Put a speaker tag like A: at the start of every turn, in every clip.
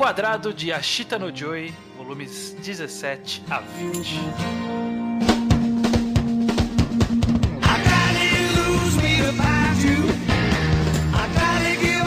A: Enquadrado de Ashita no Joy, volumes 17 a 20.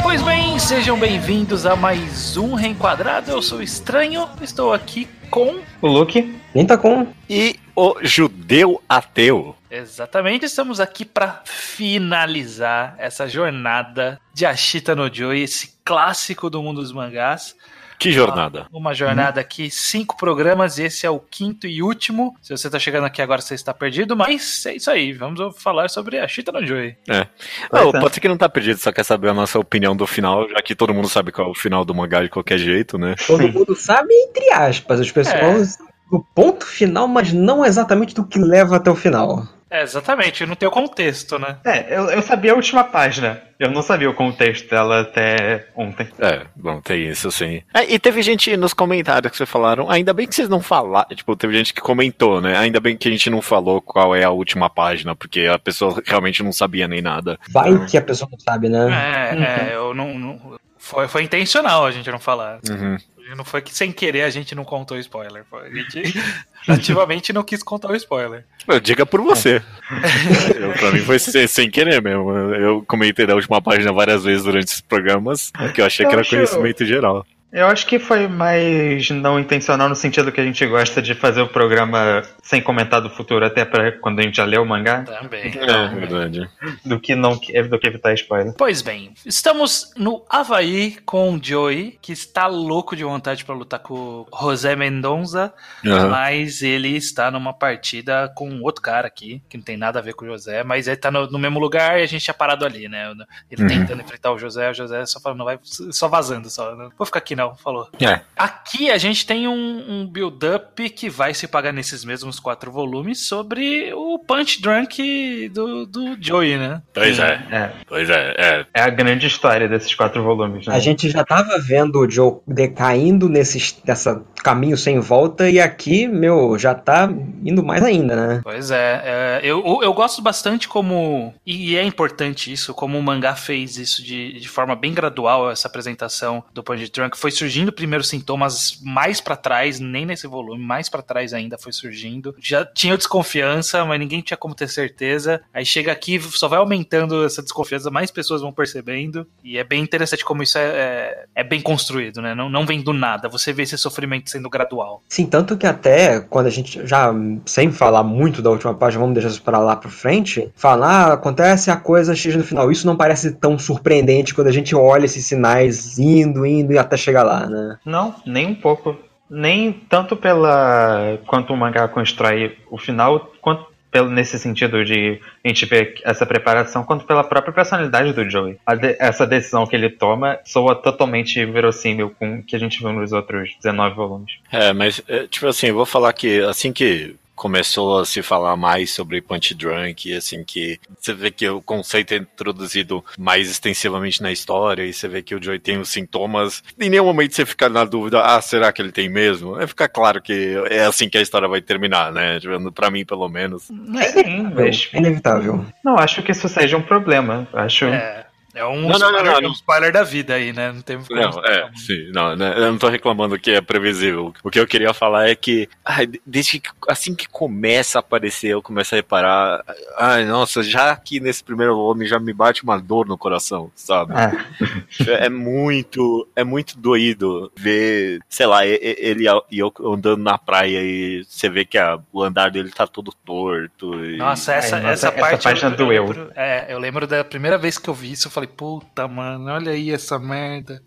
A: Pois bem, sejam bem-vindos a mais um Reenquadrado. Eu sou Estranho, estou aqui com.
B: O Luke.
C: Nem tá com.
D: E o judeu ateu.
A: Exatamente, estamos aqui para finalizar essa jornada de Ashita no Joy, esse clássico do mundo dos mangás.
D: Que jornada.
A: Uma jornada aqui, cinco programas, e esse é o quinto e último. Se você tá chegando aqui agora, você está perdido, mas é isso aí. Vamos falar sobre a Chita no Joy.
D: É. Não, pode ser que não tá perdido, só quer saber a nossa opinião do final, já que todo mundo sabe qual é o final do mangá de qualquer jeito, né?
C: Todo mundo sabe, entre aspas. As pessoas. O ponto final, mas não exatamente do que leva até o final.
A: É, exatamente, não tem o contexto, né?
B: É, eu, eu sabia a última página. Eu não sabia o contexto dela até ontem.
D: É, bom, tem isso sim. É, e teve gente nos comentários que vocês falaram, ainda bem que vocês não falaram, tipo, teve gente que comentou, né? Ainda bem que a gente não falou qual é a última página, porque a pessoa realmente não sabia nem nada.
C: Vai que a pessoa não sabe, né?
A: É, é eu não. não- foi, foi intencional a gente não falar.
D: Uhum.
A: Não foi que sem querer a gente não contou spoiler. A gente ativamente não quis contar o spoiler.
D: Diga por você. eu, pra mim foi sem, sem querer mesmo. Eu comentei da última página várias vezes durante esses programas, que eu achei
B: Eu
D: que era
B: acho-
D: conhecimento geral.
B: Eu acho que foi mais não intencional no sentido que a gente gosta de fazer o programa sem comentar do futuro até pra quando a gente já leu o mangá,
A: Também.
D: É, verdade.
B: do que não do que evitar spoiler.
A: Pois bem, estamos no Havaí com o Joey, que está louco de vontade para lutar com o José Mendonça,
D: Aham.
A: mas ele está numa partida com outro cara aqui, que não tem nada a ver com o José, mas ele tá no, no mesmo lugar e a gente tinha parado ali, né? Ele
D: Uhum.
A: tentando enfrentar o José, o José só falando, não vai, só vazando, só. Não vou ficar aqui não, falou.
D: É.
A: Aqui a gente tem um, um build-up que vai se pagar nesses mesmos quatro volumes sobre o Punch Drunk do, do Joey, né?
D: Pois é,
B: É,
D: pois é, é.
B: é a grande história desses quatro volumes, né?
C: A gente já tava vendo o Joe decaindo nesse nessa caminho sem volta e aqui, meu, já tá indo mais ainda, né?
A: Pois é, é, eu, eu gosto bastante como, e é importante isso, como o mangá fez isso de, de forma bem gradual, essa apresentação do Punch Drunk. Foi surgindo primeiro sintomas mais pra trás, nem nesse volume, mais pra trás ainda foi surgindo. Já tinha desconfiança, mas ninguém tinha como ter certeza. Aí chega aqui, só vai aumentando essa desconfiança, mais pessoas vão percebendo. E é bem interessante como isso é, é, é bem construído, né? Não, não vem do nada, você vê esse sofrimento sendo gradual.
C: Sim, tanto que até quando a gente já, sem falar muito da última página, vamos deixar isso pra lá pra frente, falar, ah, acontece a coisa X no final. Isso não parece tão surpreendente quando a gente olha esses sinais indo, indo e até chegar lá, né?
B: Não, nem um pouco. Nem tanto pela quanto o mangá constrói o final, quanto pelo, nesse sentido de a gente ver essa preparação, quanto pela própria personalidade do Joey. A de- essa decisão que ele toma soa totalmente verossímil com o que a gente viu nos outros 19 volumes.
D: É, mas, é, tipo assim, eu vou falar que assim que começou a se falar mais sobre Punch Drunk, e assim que você vê que o conceito é introduzido mais extensivamente na história, e você vê que o Joey tem os sintomas, em nenhum momento você fica na dúvida, ah, será que ele tem mesmo? É ficar claro que é assim que a história vai terminar, né? Pra mim, pelo menos.
B: Sim, mas
C: É inevitável.
B: não acho que isso seja um problema. Acho
A: É. É um,
D: Não, não, não,
A: spoiler,
D: não,
A: um spoiler da vida aí, né? Não tem como
D: Não, é, sim, não, né, eu não tô reclamando que é previsível. O que eu queria falar é que, ai, desde que, assim que começa a aparecer, eu começo a reparar, ai, nossa, já aqui nesse primeiro volume já me bate uma dor no coração, sabe?
B: É.
D: É muito, é muito doído ver, sei lá, ele e eu andando na praia e você vê que a- o andar dele tá todo torto. E...
A: Nossa, essa,
B: Ai, nossa,
A: essa
B: essa
A: parte. eu,
B: doeu.
A: Eu lembro, é, eu lembro da primeira vez que eu vi isso, eu falei, puta, mano, olha aí essa merda.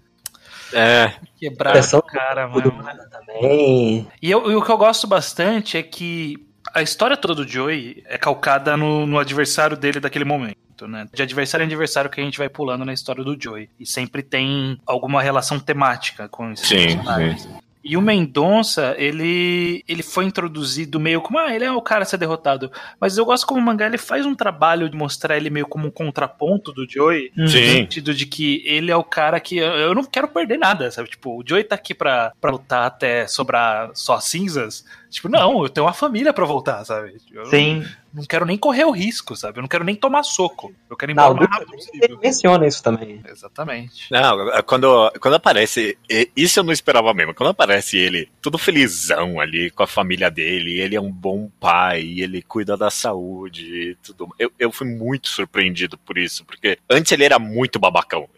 D: É,
A: Quebrar o cara,
C: Tudo
A: mano.
C: também.
A: E, eu- e o que eu gosto bastante é que a história toda do Joey é calcada no, no adversário dele daquele momento. Né? De adversário em adversário que a gente vai pulando na história do Joey. E sempre tem alguma relação temática com esses
D: Sim,
A: personagens. E o Mendonça, ele, ele foi introduzido meio como, ah, ele é o cara a ser derrotado. Mas eu gosto como o mangá, ele faz um trabalho de mostrar ele meio como um contraponto do Joey. No
D: sim.
A: sentido de que ele é o cara que eu, eu não quero perder nada, sabe? Tipo, o Joey tá aqui pra, pra lutar até sobrar só cinzas. Tipo, não, eu tenho uma família pra voltar, sabe? Eu
B: Sim.
A: não quero nem correr o risco, sabe? Eu não quero nem tomar soco. Eu quero ir embora
C: Não,
A: o mais rápido
C: ele
A: possível.
C: menciona isso também.
A: Exatamente.
D: Não, quando, quando aparece. Isso eu não esperava mesmo. Quando aparece ele, todo felizão ali com a família dele, ele é um bom pai, ele cuida da saúde e tudo. Eu, eu fui muito surpreendido por isso, porque antes ele era muito babacão.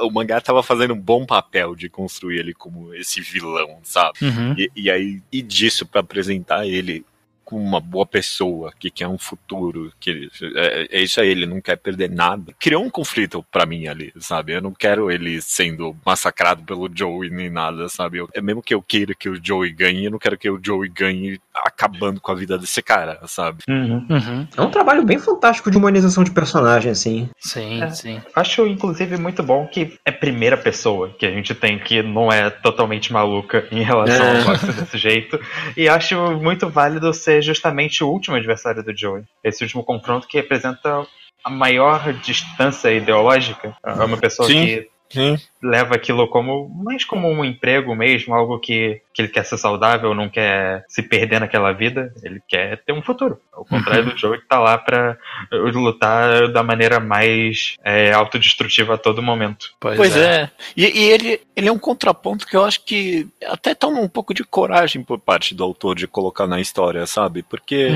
D: O mangá tava fazendo um bom papel de construir ele como esse vilão, sabe?
A: Uhum.
D: E, e aí, e disso pra apresentar ele como uma boa pessoa, que quer um futuro, que ele, é, é isso aí, ele não quer perder nada. Criou um conflito pra mim ali, sabe? Eu não quero ele sendo massacrado pelo Joey nem nada, sabe? Eu, é mesmo que eu queira que o Joey ganhe, eu não quero que o Joey ganhe acabando com a vida desse cara, sabe?
B: Uhum.
A: Uhum.
C: É um trabalho bem fantástico de humanização de personagem, assim.
A: Sim,
B: É.
A: sim.
B: Acho, inclusive, muito bom que é primeira pessoa que a gente tem que não é totalmente maluca em relação
D: É.
B: ao desse jeito. E acho muito válido ser justamente o último adversário do Joey. Esse último confronto que representa a maior distância ideológica. É uma pessoa
D: Sim.
B: que
D: Sim.
B: leva aquilo como mais como um emprego mesmo, algo que, que ele quer ser saudável, não quer se perder naquela vida, ele quer ter um futuro. Ao contrário do Joey que tá lá pra lutar da maneira mais é, autodestrutiva a todo momento.
D: Pois é. E, e ele, ele é um contraponto que eu acho que até toma um pouco de coragem por parte do autor de colocar na história, sabe? Porque,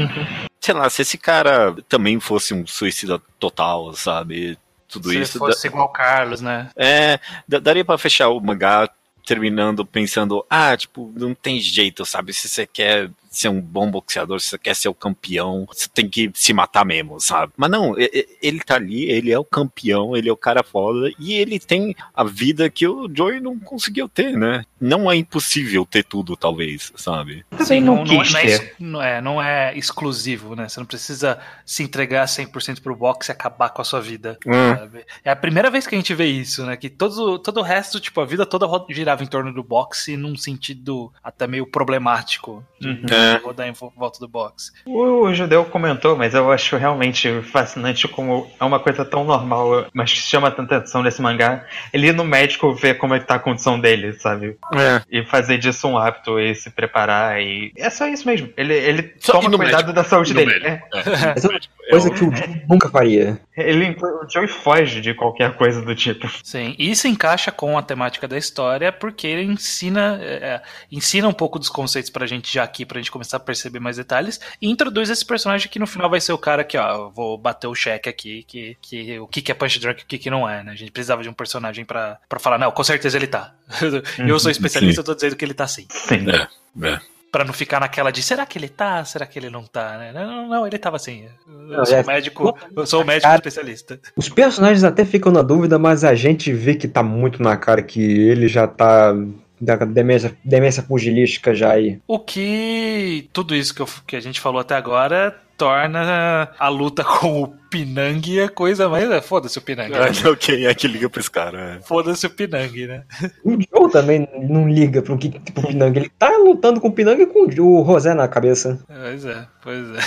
D: sei lá, se esse cara também fosse um suicida total, sabe? Tudo
A: Se
D: isso.
A: fosse igual o Carlos, né?
D: É, da- daria pra fechar o mangá terminando pensando, ah, tipo, não tem jeito, sabe? Se você quer ser um bom boxeador, se você quer ser o campeão, você tem que se matar mesmo, sabe? Mas não, ele tá ali, ele é o campeão, ele é o cara foda, e ele tem a vida que o Joey não conseguiu ter, né? Não é impossível ter tudo, talvez, sabe?
B: Também não, quis
A: não, é, não é, não é exclusivo, né? Você não precisa se entregar 100% pro boxe e acabar com a sua vida.
D: Hum.
A: sabe? É a primeira vez que a gente vê isso, né? Que todo, todo o resto, tipo, a vida toda girava em torno do boxe num sentido até meio problemático.
B: Uhum.
D: É.
A: rodar em vo- volta do boxe.
B: O judeu comentou, mas eu acho realmente fascinante como é uma coisa tão normal, mas que chama tanta atenção nesse mangá. Ele ir no médico ver como é que tá a condição dele, sabe?
D: É.
B: E fazer disso um hábito e se preparar e. É só isso mesmo. Ele, ele
D: Só
B: toma cuidado
D: médico.
B: da saúde dele. É.
C: Essa é uma
D: É
C: coisa
D: o-
C: que o Joe nunca faria.
B: Ele, o Joey foge de qualquer coisa do tipo.
A: Sim, e isso encaixa com a temática da história, porque ele ensina, é, é, ensina um pouco dos conceitos pra gente já aqui, pra gente começar a perceber mais detalhes, e introduz esse personagem que no final vai ser o cara que, ó, eu vou bater o cheque aqui, que, que o que, que é Punch Drunk e o que, que não é, né? A gente precisava de um personagem pra, pra falar, não, com certeza ele tá. eu sou especialista, eu tô dizendo que ele tá sim.
B: Sim.
D: É, é.
A: Pra não ficar naquela de será que ele tá? Será que ele não tá, né? Não, não, não, ele tava sim. Eu sou
C: é-
A: o médico, eu sou o médico
C: Cara-
A: especialista.
C: Os personagens até ficam na dúvida, mas a gente vê que tá muito na cara que ele já tá da demência, demência pugilística já aí.
A: O que tudo isso que, eu- que a gente falou até agora torna a luta com o Pinang a coisa mais. é, Foda-se o Pinang.
D: Ah, não, quem é que liga pra esse cara? é.
A: Foda-se o Pinang, né?
C: O Joe também não liga pro, que, pro Pinang. Ele tá lutando com o Pinang e com o Rosé na cabeça.
A: Pois é, pois é.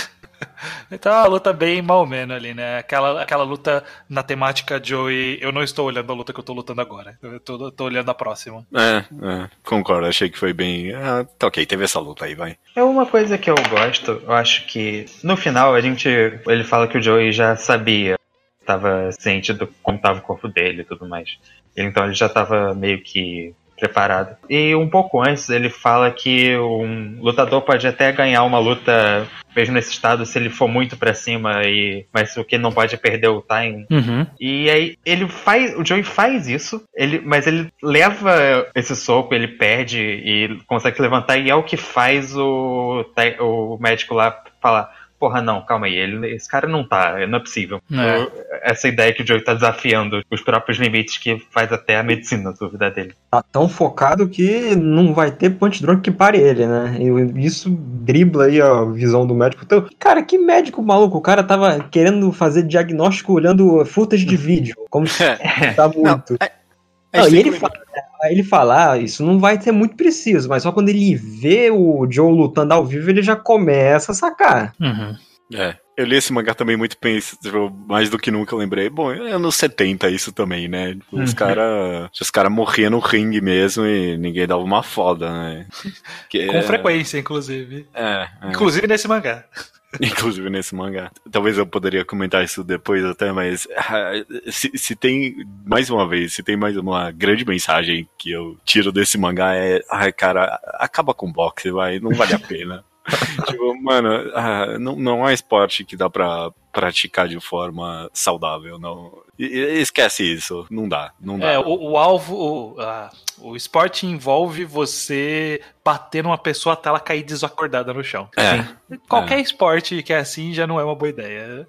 A: Então é uma luta bem mal menos ali, né? Aquela, aquela luta na temática Joey. Eu não estou olhando a luta que eu tô lutando agora. Eu tô, tô olhando a próxima.
D: É, é, concordo, achei que foi bem. Ah, tá ok, teve essa luta aí, vai.
B: É uma coisa que eu gosto, eu acho que no final a gente. Ele fala que o Joey já sabia, tava ciente do como tava o corpo dele e tudo mais. Então ele já tava meio que preparado. E um pouco antes ele fala que um lutador pode até ganhar uma luta mesmo nesse estado se ele for muito pra cima e mas o que não pode é perder o time.
A: Uhum.
B: E aí ele faz, o Joey faz isso, ele, mas ele leva esse soco, ele perde e consegue levantar e é o que faz o, o médico lá falar, porra não, calma aí, ele, esse cara não tá, não é possível.
A: É.
B: Essa ideia que o Joey tá desafiando os próprios limites que faz até a medicina dúvida dele.
C: Tá tão focado que não vai ter punch drunk que pare ele, né? E isso dribla aí a visão do médico. Então, cara, que médico maluco. O cara tava querendo fazer diagnóstico olhando footage de vídeo. Como se tá muito.
D: A
C: Não,
D: gente
C: e
D: tem
C: ele fala, ele fala, ah, isso não vai ser muito preciso, mas só quando ele vê o Joe lutando ao vivo, ele já começa a sacar.
A: Uhum.
D: É, eu li esse mangá também muito penso, tipo, mais do que nunca eu lembrei. Bom, é anos 70 isso também, né? Tipo, Os
B: Uhum.
D: caras os cara morriam no ringue mesmo e ninguém dava uma foda, né? Que
A: Com
D: é-
A: frequência, inclusive.
D: É, é.
A: Inclusive nesse mangá.
D: Inclusive nesse mangá. Talvez eu poderia comentar isso depois até, mas ah, se, se tem, mais uma vez, se tem mais uma grande mensagem que eu tiro desse mangá é, ai cara, acaba com boxe, vai, não vale a pena. tipo, mano, ah, não, não é esporte que dá pra praticar de forma saudável, não. Esquece isso, não dá, não dá.
A: É, o, o alvo, o, a- o esporte envolve você bater numa pessoa até ela cair desacordada no chão.
D: É,
A: Qualquer esporte que é assim já não é uma boa ideia.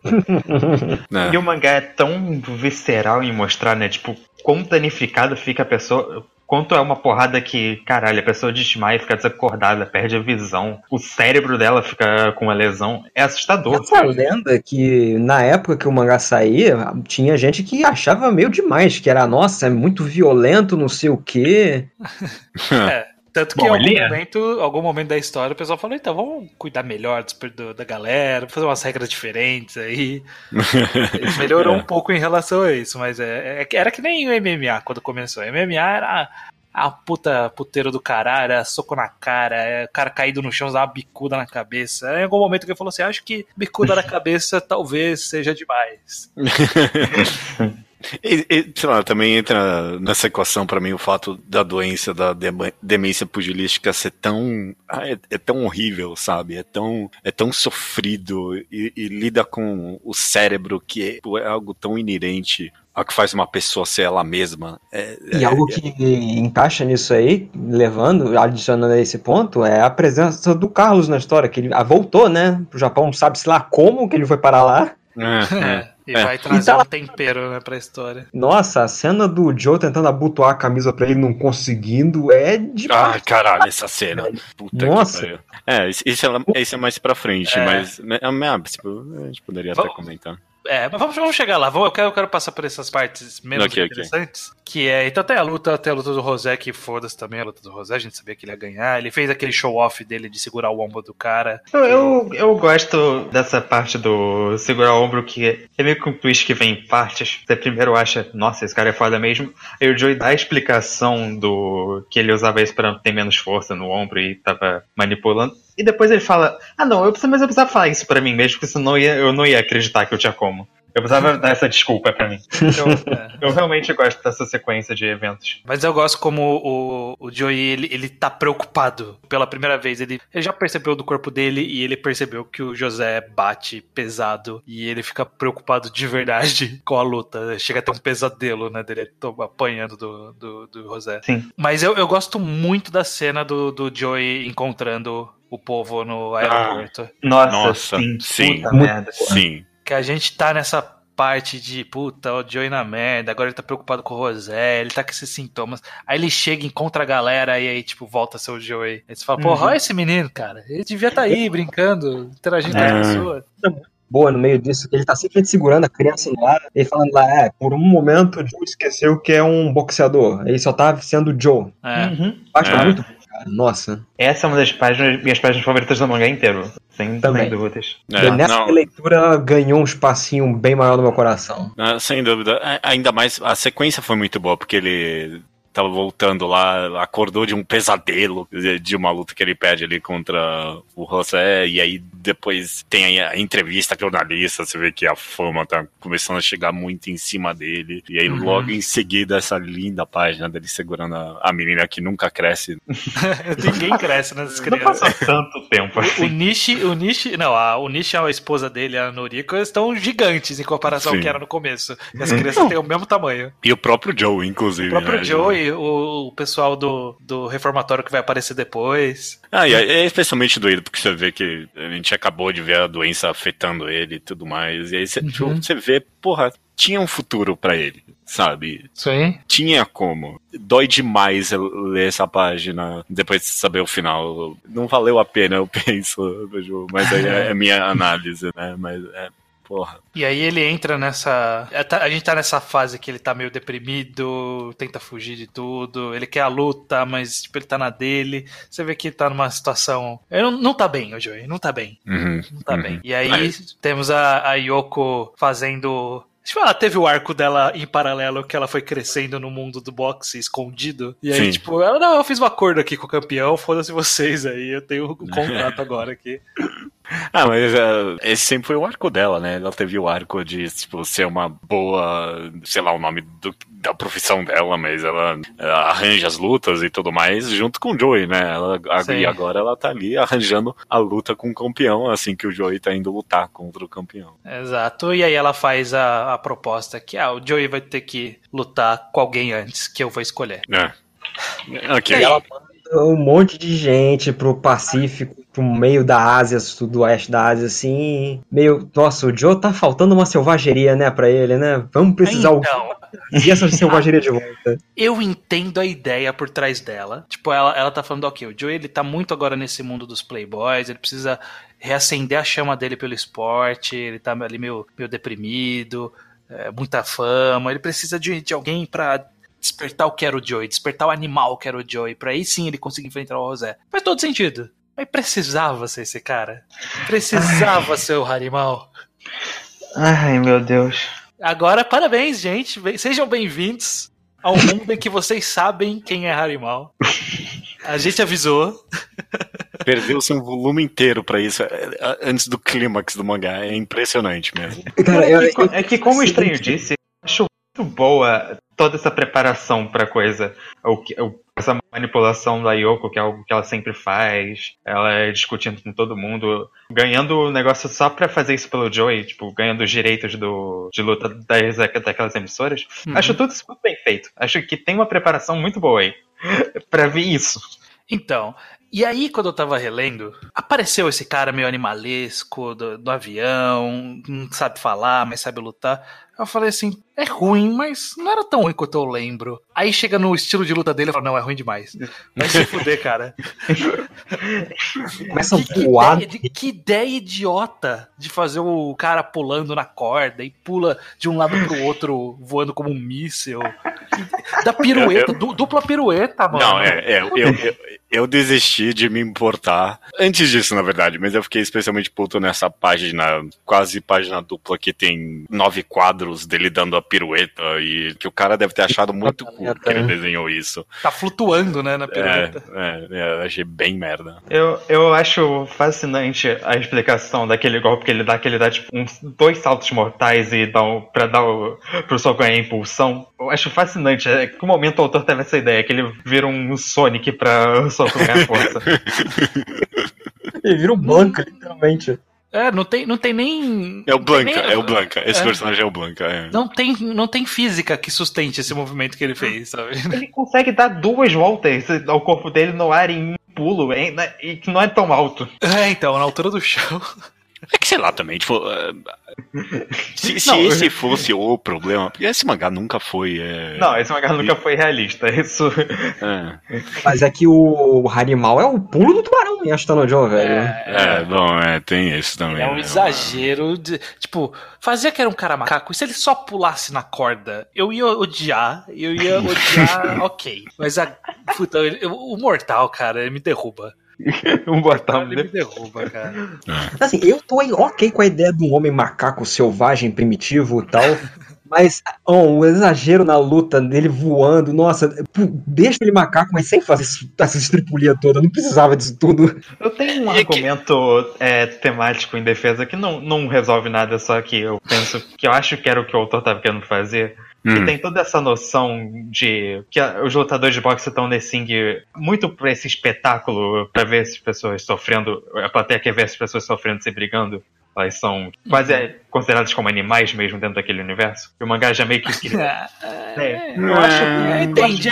D: né?
B: E o mangá é tão visceral em mostrar, né? Tipo, quão danificado fica a pessoa. Quanto é uma porrada que, caralho, a pessoa desmaia, fica desacordada, perde a visão, o cérebro dela fica com uma lesão. É assustador.
C: Essa lenda que na época que o mangá saía, tinha gente que achava meio demais, que era, nossa, é muito violento, não sei o quê.
A: É. Tanto que
B: Bom,
A: em algum
B: é.
A: momento, algum momento da história o pessoal falou, então vamos cuidar melhor dos- do- da galera, fazer umas regras diferentes aí. Melhorou
D: É.
A: um pouco em relação a isso, mas é, é que- era que nem o MMA quando começou. O MMA era a puta puteiro do caralho, era soco na cara, é, o cara caído no chão, usava uma bicuda na cabeça. Em algum momento que ele falou assim, acho que bicuda na cabeça talvez seja demais.
D: E, e, sei lá, também entra nessa equação pra mim o fato da doença da demência pugilística ser tão ah, é, é tão horrível, sabe? É tão é tão sofrido e, e lida com o cérebro que é, é algo tão inerente ao que faz uma pessoa ser ela mesma. É,
C: E algo que encaixa nisso aí, levando, adicionando a esse ponto, é a presença do Carlos na história, que ele ah, voltou, né, pro Japão, sabe-se lá como que ele foi parar lá.
D: é, é.
A: e
D: É.
A: vai trazer
C: Então-
A: um tempero né, pra história.
C: Nossa, a cena do Joe tentando abotoar a camisa pra ele não conseguindo é de
D: Ah, caralho, essa cena. Puta
C: Nossa.
D: que pariu. É, isso- é, isso é mais pra frente,
A: É.
D: mas é, é, tipo, a gente poderia até
A: Vamos-
D: comentar.
A: É, mas vamos, vamos chegar lá. Vamos, eu, quero, eu quero passar por essas partes menos
D: Ok, ok.
A: interessantes. Que é. Então tem a luta, tem a luta do Rosé, que foda-se também a luta do Rosé, a gente sabia que ele ia ganhar. Ele fez aquele show-off dele de segurar o ombro do cara.
B: Eu, eu, eu gosto dessa parte do segurar o ombro, que é meio que um twist que vem em partes. Você primeiro acha, nossa, esse cara é foda mesmo. Aí o Joey dá a explicação do que ele usava isso pra ter menos força no ombro e tava manipulando. E depois ele fala, ah não, eu preciso, mas eu precisava falar isso pra mim mesmo, porque senão eu, ia, eu não ia acreditar que eu tinha como. Eu precisava dar essa desculpa pra mim. Eu,
A: É.
B: eu realmente gosto dessa sequência de eventos.
A: Mas eu gosto como o, o Joey, ele, ele tá preocupado pela primeira vez. Ele, ele já percebeu do corpo dele e ele percebeu que o José bate pesado. E ele fica preocupado de verdade com a luta. Chega a ter um pesadelo, né, dele apanhando do, do, do José.
B: Sim.
A: Mas eu, eu gosto muito da cena do, do Joey encontrando o povo no aeroporto.
B: Nossa,
D: Nossa,
B: sim.
D: sim.
B: Puta merda.
D: Sim.
A: Que a gente tá nessa parte de puta, o Joey na merda, agora ele tá preocupado com o Rosé, ele tá com esses sintomas. Aí ele chega, encontra a galera e aí, tipo, volta a ser o Joey. Aí você fala, porra,
B: Uhum.
A: olha esse menino, cara. Ele devia estar tá aí brincando, interagindo com
B: É.
A: as pessoas.
C: boa no meio disso, que ele tá simplesmente segurando a criança no ar, ele falando lá, é, por um momento o Joe esqueceu que é um boxeador, ele só tá sendo o Joe.
A: É.
B: Uhum.
C: Acho
D: É.
C: muito bom, cara, nossa.
B: Essa é uma das páginas, minhas páginas favoritas do mangá inteiro. Sem,
C: Também.
B: sem dúvidas.
D: É,
C: E nessa
D: não,
C: leitura ela ganhou um espacinho bem maior no meu coração.
D: Ah, sem dúvida. A- Ainda mais, a sequência foi muito boa, porque ele tava voltando lá, acordou de um pesadelo, de uma luta que ele perde ali contra o José, e aí depois tem aí a entrevista jornalista, você vê que a fama tá começando a chegar muito em cima dele, e aí
A: Uhum.
D: logo em seguida essa linda página dele segurando a, a menina que nunca cresce.
A: Ninguém cresce nessas
B: Não passou
A: crianças.
B: tanto tempo
A: O
B: assim.
A: Nishi, o Nishi, não, a, o Nishi e a esposa dele, a Noriko, estão gigantes em comparação ao
D: Sim.
A: que era no começo. E as crianças têm o mesmo tamanho.
D: E o próprio Joe, inclusive.
A: O próprio
D: né?
A: Joe e o, o pessoal do, do reformatório que vai aparecer depois.
D: Ah, e é é especialmente doído, porque você vê que a gente acabou de ver a doença afetando ele e tudo mais. E aí você, tipo,
A: Uhum.
D: você vê, porra, tinha um futuro pra ele, sabe?
A: Sim.
D: Tinha como. Dói demais eu ler essa página depois de saber o final. Não valeu a pena, eu penso, Ju, mas aí é a minha análise, né? Mas é, porra.
A: E aí ele entra nessa. A gente tá nessa fase que ele tá meio deprimido, tenta fugir de tudo, ele quer a luta, mas tipo, ele tá na dele. Você vê que ele tá numa situação. Ele não, não tá bem, o Joey, não tá bem.
D: Uhum,
A: Não tá
D: uhum.
A: bem. E aí
D: Mas-
A: temos a, a Yoko fazendo. Tipo, ela teve o arco dela em paralelo que ela foi crescendo no mundo do boxe escondido. E aí,
D: Sim.
A: tipo, ela, não, eu fiz um acordo aqui com o campeão, foda-se vocês aí, eu tenho um contrato agora aqui.
D: Ah, mas é, esse sempre foi o arco dela, né? Ela teve o arco de, tipo, ser uma boa, sei lá o nome do- da profissão dela, mas ela, ela arranja as lutas e tudo mais junto com o Joey, né? Ela, e agora ela tá ali arranjando a luta com o campeão, assim que o Joey tá indo lutar contra o campeão.
A: Exato. E aí ela faz a, a proposta que ah, o Joey vai ter que lutar com alguém antes, que eu vou escolher.
D: É. Ok.
C: E ela manda um monte de gente pro Pacífico, pro meio da Ásia, sudoeste da Ásia, assim. Meio. Nossa, o Joe tá faltando uma selvageria, né, pra ele, né? Vamos precisar
A: Então,
C: e essa selvageria de volta.
A: eu entendo a ideia por trás dela. Tipo, ela, ela tá falando, ok, o Joey ele tá muito agora nesse mundo dos playboys, ele precisa reacender a chama dele pelo esporte, ele tá ali meio, meio deprimido, é, muita fama, ele precisa de, de alguém pra despertar o que era o Joey, despertar o animal que era o Joey, pra aí sim ele conseguir enfrentar o José. Faz todo sentido. Mas precisava ser esse cara. Precisava ser o Harimau.
B: Ai, meu Deus.
A: Agora, parabéns, gente. Bem- Sejam bem-vindos ao mundo em que vocês sabem quem é Harimau. A gente avisou.
D: Perdeu-se um volume inteiro pra isso é, é, antes do clímax do mangá. É impressionante mesmo.
C: Cara, eu,
B: É que, é que como o estranho disse, eu acho muito boa toda essa preparação pra coisa. O, que- o- essa manipulação da Yoko, que é algo que ela sempre faz. Ela é discutindo com todo mundo. Ganhando o negócio só pra fazer isso pelo Joey, tipo, ganhando os direitos do, de luta das, daquelas emissoras.
A: Uhum.
B: Acho tudo isso muito bem feito. Acho que tem uma preparação muito boa aí. pra ver isso.
A: Então, e aí quando eu tava relendo, apareceu esse cara meio animalesco do, do avião, não sabe falar, mas sabe lutar. Eu falei assim, é ruim, mas não era tão ruim quanto eu lembro. Aí chega no estilo de luta dele e fala, não, é ruim demais. Vai se fuder, cara.
C: começa a
A: Que, que
C: voar.
A: ideia, de- que ideia idiota de fazer o cara pulando na corda e pula de um lado pro outro voando como um míssil. Da pirueta, du- dupla pirueta, mano.
D: Não, é, é, eu, eu, eu desisti de me importar. Antes disso, na verdade, mas eu fiquei especialmente puto nessa página, quase página dupla, que tem nove quadros dele dando a pirueta e que o cara deve ter achado muito cool que ele desenhou isso.
A: Tá flutuando, né, na
D: É,
A: pirueta.
D: é, é, eu achei bem merda.
B: Eu, eu acho fascinante a explicação daquele golpe que ele dá, que ele dá tipo uns dois saltos mortais e dá um, pra dar o, pro sol ganhar impulsão. Eu acho fascinante. É que momento o autor teve essa ideia, que ele vira um Sonic pra o ganhar força.
C: Ele vira um Blanca, literalmente.
A: É, não tem, não tem nem.
D: É o Blanca,
A: nem-
D: é o Blanca. Esse
A: É.
D: personagem é o Blanca. É.
A: Não tem, não tem física que sustente esse movimento que ele fez, sabe?
B: ele consegue dar duas voltas ao corpo dele no ar em um pulo, hein, né, e que não é tão alto.
A: É, então, na altura do chão.
D: É que sei lá também, tipo. é, se se
B: Não, eu-
D: esse fosse o problema, porque esse mangá nunca foi. É,
B: Não, esse mangá nunca foi realista. Isso.
D: é,
C: Mas é que o Harimau é o pulo do tubarão em Ashton Joe, velho.
D: é, bom, é, tem isso também.
A: É um
D: né?
A: exagero de. Tipo, fazia que era um cara macaco. E se ele só pulasse na corda, eu ia odiar. Eu ia odiar, ok. Mas a. Puta, ele- o mortal, cara, ele me derruba.
B: um botão.
A: Ele me derruba, cara.
C: Assim, eu tô ok com a ideia de um homem macaco selvagem, primitivo e tal. Mas ó, o exagero na luta dele voando, nossa, deixa ele macaco, mas sem fazer isso- essa estripulia toda, não precisava disso tudo.
B: Eu tenho um
D: E que-
B: argumento é, temático em defesa que não, não resolve nada, só que eu penso que eu acho que era o que o autor estava querendo fazer.
D: Hum.
B: E tem toda essa noção de que os lutadores de boxe estão nesse ring muito pra esse espetáculo, pra ver as pessoas sofrendo, a plateia quer ver as pessoas sofrendo, se brigando. Elas são quase é, consideradas como animais mesmo dentro daquele universo. E o mangá já meio que. É, eu acho,
A: É, entendi.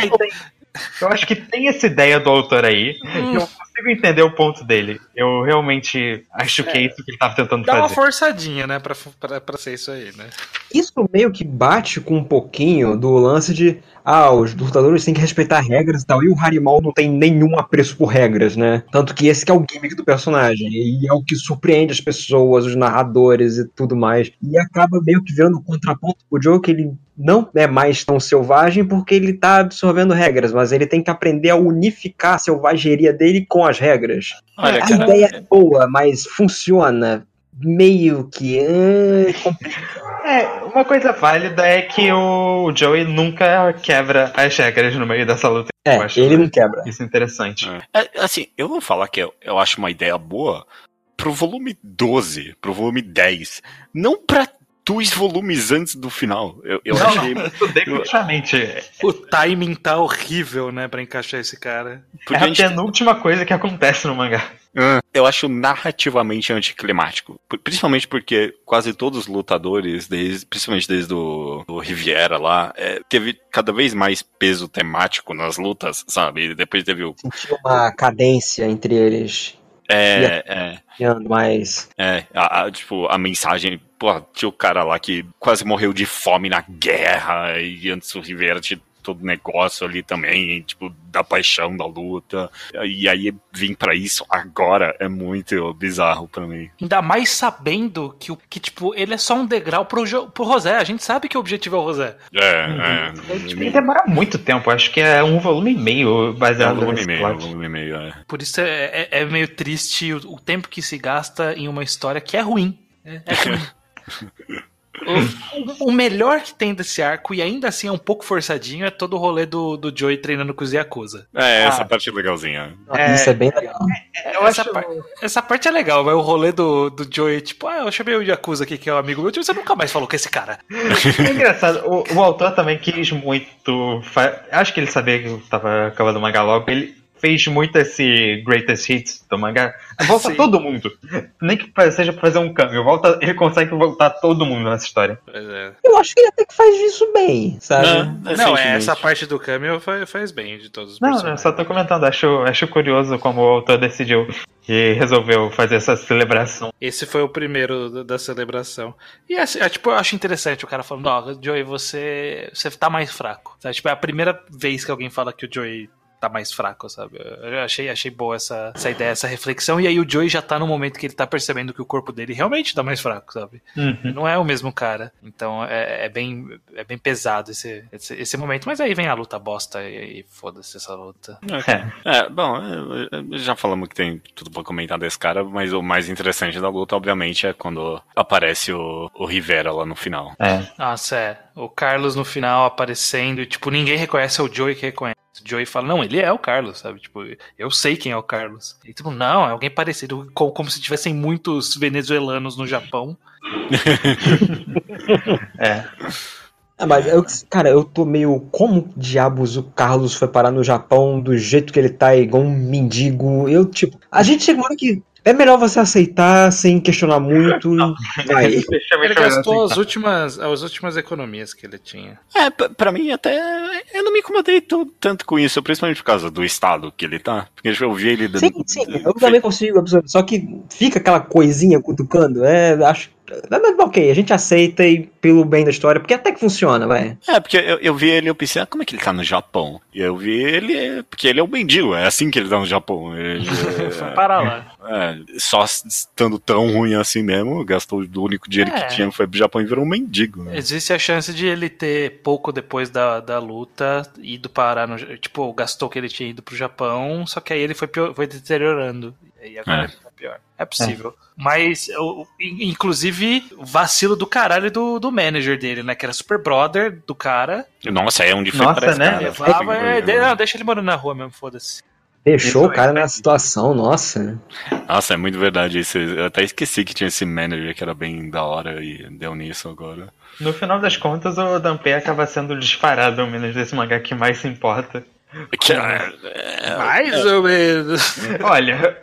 B: Eu acho que tem essa ideia do autor aí.
A: Hum.
B: Eu consigo entender o ponto dele. Eu realmente acho que é isso que ele tava tentando
A: Dá
B: fazer.
A: uma forçadinha, né, pra, pra, pra ser isso aí, né?
C: Isso meio que bate com um pouquinho do lance de ah, os lutadores têm que respeitar regras e tal. E o Harimau não tem nenhum apreço por regras, né? Tanto que esse que é o gimmick do personagem. E é o que surpreende as pessoas, os narradores e tudo mais. E acaba meio que virando um contraponto pro Joe que ele não é mais tão selvagem porque ele tá absorvendo regras, mas ele tem que aprender a unificar a selvageria dele com as regras.
D: Olha,
C: a
D: cara,
C: ideia é boa, mas funciona meio que. é, complicado.
B: É, uma coisa válida é que o Joey nunca quebra as regras no meio dessa luta.
C: É, ele não quebra.
B: Isso é interessante.
D: É, assim, eu vou falar que eu, eu acho uma ideia boa pro volume 12, pro volume 10. Não pra dois volumes antes do final. Eu, eu
B: Não,
D: achei.
B: não, definitivamente.
A: O timing tá horrível, né, pra encaixar esse cara.
B: É a penúltima coisa que acontece no mangá.
D: Ah, Eu acho narrativamente anticlimático. Principalmente porque quase todos os lutadores, desde, principalmente desde o do Riviera lá, é, teve cada vez mais peso temático nas lutas, sabe? E Depois teve o.
C: Sentiu uma cadência entre eles.
D: É, é,
C: mais.
D: é, a, a- tipo, a mensagem. Pô, tinha o cara lá que quase morreu de fome na guerra, e antes o Rivera tinha todo negócio ali também, tipo, da paixão da luta. E aí vir pra isso agora é muito bizarro pra mim.
A: Ainda mais sabendo que, o- que tipo, ele é só um degrau pro, pro Rosé. A gente sabe que o objetivo é o Rosé.
D: É,
B: Ele
D: é.
B: demora muito tempo, acho que é um volume e meio
D: É um
B: baseado
D: volume e meio, um
B: plot.
D: volume e meio, é.
A: Por isso é, é- é meio triste o, o tempo que se gasta em uma história que é ruim. É, é ruim. O, o melhor que tem desse arco, e ainda assim é um pouco forçadinho, é todo o rolê do, do Joey treinando com os Yakuza.
D: É, essa
B: Ah.
D: parte é legalzinha.
B: É,
C: Isso é bem legal.
B: Eu
A: essa,
B: acho-
A: par- essa parte é legal, mas o rolê do, do Joey, tipo, ah, eu chamei o Yakuza aqui, que é um amigo meu, tipo, você nunca mais falou com esse cara.
B: É engraçado, o, o autor também quis muito. fa- Acho que ele sabia que eu tava acabando o mangá logo. Ele fez muito esse Greatest Hits do mangá. Volta
A: Sim.
B: todo mundo. Nem que seja pra fazer um câmbio. Volta, ele consegue voltar todo mundo nessa história.
A: Pois é.
C: Eu acho que ele até que faz isso bem, sabe?
A: Não, é,
D: recentemente.
A: essa parte do cameo faz, faz bem de todos os
B: Não, eu só tô comentando. Acho, acho curioso como o autor decidiu e resolveu fazer essa celebração.
A: Esse foi o primeiro da- da celebração. E assim, é, tipo, eu acho interessante o cara falando, ó, Joey, você, você tá mais fraco. Sabe? Tipo, é a primeira vez que alguém fala que o Joey tá mais fraco, sabe? Eu achei, achei boa essa, essa ideia, essa reflexão. E aí o Joey já tá no momento que ele tá percebendo que o corpo dele realmente tá mais fraco, sabe? Ele não é o mesmo cara. Então é, é bem, é bem pesado esse, esse, esse momento. Mas aí vem a luta bosta e, e foda-se essa luta.
B: É.
D: É, bom, é, é, já falamos que tem tudo pra comentar desse cara, mas o mais interessante da luta, obviamente, é quando aparece o, o Rivera lá no final.
B: É.
A: Nossa, é. O Carlos no final aparecendo e, tipo, ninguém reconhece é o Joey que reconhece. O Joey fala, não, ele é o Carlos, sabe? Tipo, eu sei quem é o Carlos. E tipo, não, é alguém parecido, como, se tivessem muitos venezuelanos no Japão.
B: É.
C: Ah, mas eu, cara, eu tô meio. Como diabos o Carlos foi parar no Japão do jeito que ele tá, igual um mendigo? Eu, tipo. A gente chegou que é melhor você aceitar sem questionar muito. Vai.
A: Ele gastou
B: vou
A: as últimas, as últimas economias que ele tinha.
D: É, pra, mim até. Eu não me incomodei to- tanto com isso, principalmente por causa do estado que ele tá. Porque eu vi ele dando.
C: Sim, sim, eu também consigo absorver. Só que fica aquela coisinha cutucando. É, acho. Mas, ok, a gente aceita e pelo bem da história, porque até que funciona, vai.
D: É, porque eu, eu vi ele e eu pensei, ah, como é que ele tá no Japão? E eu vi ele, porque ele é um mendigo, é assim que ele tá no Japão. Ele,
A: Foi parar lá.
D: é, só estando tão ruim assim mesmo, gastou o único dinheiro
A: É.
D: que tinha, foi pro Japão e virou um mendigo. Né?
A: Existe a chance de ele ter, pouco depois da, da luta, ido parar no. Tipo, gastou que ele tinha ido pro Japão, só que aí ele foi, pior- foi deteriorando. E agora
D: É.
A: ele tá pior. É possível. Mas, o- in- inclusive, o vacilo do caralho do, do manager dele, né? Que era super brother do cara.
D: Nossa, é onde foi
B: Nossa, né?
D: cara.
A: Levava, é, de- não, deixa ele morando na rua mesmo, foda-se.
C: Deixou o cara
B: é
C: nessa situação, nossa.
D: Nossa, é muito verdade isso. Eu até esqueci que tinha esse manager que era bem da hora e deu nisso agora.
B: No final das contas, o Danpei acaba sendo disparado, ao menos desse mangá que mais se importa.
D: Que, é,
A: Mais ou menos.
B: Olha,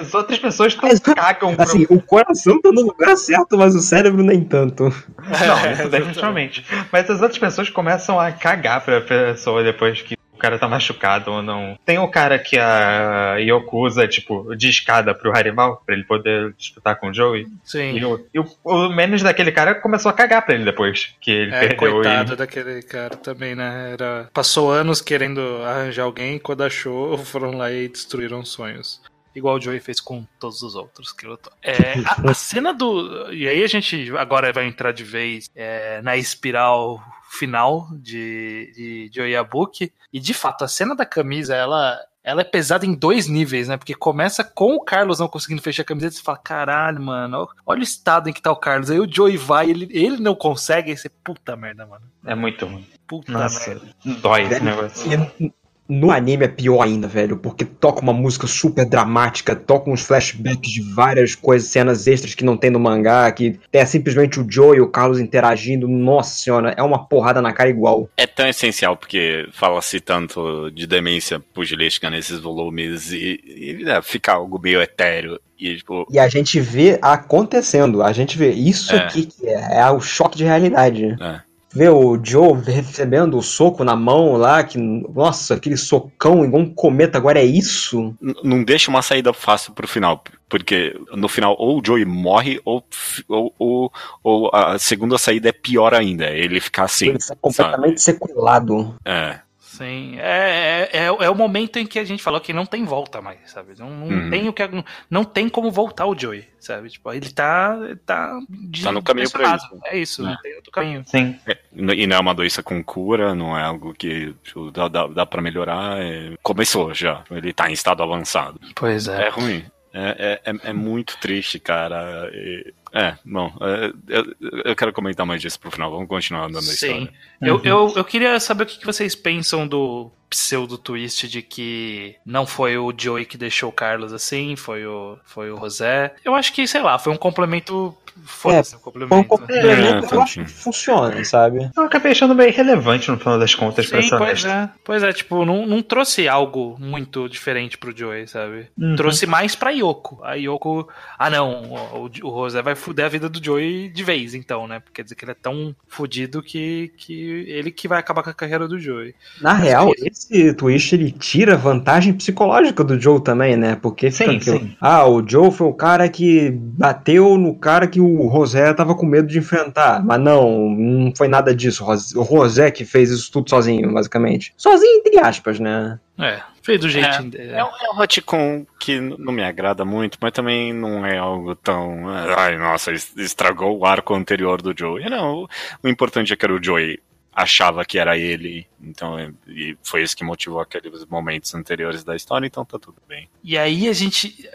B: as outras pessoas tão
C: Mas,
B: cagam pro
C: Assim, o coração tá no lugar certo, mas o cérebro nem tanto.
B: Não, isso definitivamente. Mas as outras pessoas começam a cagar pra pessoa depois que o cara tá machucado ou não. Tem o cara que a Yoko usa, tipo, de escada pro Harimal, pra ele poder disputar com o Joey.
A: Sim.
B: E, o, e o, o menos daquele cara começou a cagar pra ele depois, que ele
A: É,
B: perdeu
A: coitado
B: e...
A: daquele cara também, né? Era... Passou anos querendo arranjar alguém, quando achou, foram lá e destruíram sonhos. Igual o Joey fez com todos os outros que lutou. É, a, a cena do. E aí a gente agora vai entrar de vez é, na espiral final de, de Abuki. E de fato, a cena da camisa, ela. Ela é pesada em dois níveis, né? Porque começa com o Carlos não conseguindo fechar a camiseta e você fala: caralho, mano, olha o estado em que tá o Carlos. Aí o Joey vai, ele, ele não consegue, aí você, puta merda, mano.
B: É muito ruim.
A: Puta
B: Nossa,
A: merda.
B: dói esse negócio.
C: E no anime é pior ainda, velho, porque toca uma música super dramática, toca uns flashbacks de várias coisas, cenas extras que não tem no mangá, que é simplesmente o Joe e o Carlos interagindo. Nossa senhora, é uma porrada na cara igual.
D: É tão essencial porque fala-se tanto de demência pugilística nesses volumes e, e né, fica algo meio etéreo. E, tipo,
C: E a gente vê acontecendo, a gente vê isso
D: É.
C: aqui que é, é o choque de realidade.
D: é.
C: Vê o Joe recebendo o soco na mão lá, que, nossa, aquele socão igual um cometa, agora é isso?
D: N- não deixa uma saída fácil pro final, porque no final ou o Joey morre ou, ou, ou, ou a segunda saída é pior ainda, ele ficar assim.
C: Ele tá completamente sequelado.
D: É.
A: Sim, é, é, é, é o momento em que a gente falou que não tem volta mais, sabe? Não, não
D: Uhum.
A: tem o que não tem como voltar o Joey, sabe? Tipo, ele tá tá, de-
D: Tá no caminho pra
A: pressionado.
D: isso.
A: É isso,
D: É.
A: não tem outro caminho.
B: Sim.
D: E não é uma doença com cura, não é algo que tipo, dá, dá, dá pra melhorar. é- Começou já, ele tá em estado avançado.
A: Pois
D: É ruim. É, é, é, é muito triste, cara. E- É, bom, é, eu, eu quero comentar mais disso pro final. Vamos continuar andando a
A: Sim.
D: história.
A: Eu, eu, eu queria saber o que vocês pensam do pseudo twist de que não foi o Joey que deixou o Carlos assim, foi o, foi o José. Eu acho que, sei lá, foi um complemento. Foda-se, um complemento.
C: Foi um complemento
D: É,
C: que eu acho que funciona, sabe?
B: Eu acabei achando meio irrelevante no final das contas, pra
A: Sim,
B: ser
A: pois
B: honesto.
A: é. Pois é, tipo, não, não trouxe algo muito diferente pro Joey, sabe?
B: Uhum.
A: Trouxe mais pra Yoko. A Yoko. Ah, não, o, o José vai fuder a vida do Joey de vez, então, né? Quer dizer que ele é tão fudido que, que ele que vai acabar com a carreira do Joey.
C: Na real, esse twist ele tira vantagem psicológica do Joe também, né? Porque
B: Sim, sim.
C: Ah, o Joe foi o cara que bateu no cara que o José tava com medo de enfrentar. Mas não, não foi nada disso. O José que fez isso tudo sozinho, basicamente. Sozinho, entre aspas, né?
A: É, fez do jeitinho
D: É
A: dele.
D: um, é um retcon que n- não me agrada muito, mas também não é algo tão. Ai, nossa, es- estragou o arco anterior do Joey. Não, o, o importante é que era o Joey achava que era ele, então e foi isso que motivou aqueles momentos anteriores da história, então tá tudo bem.
A: E aí a gente.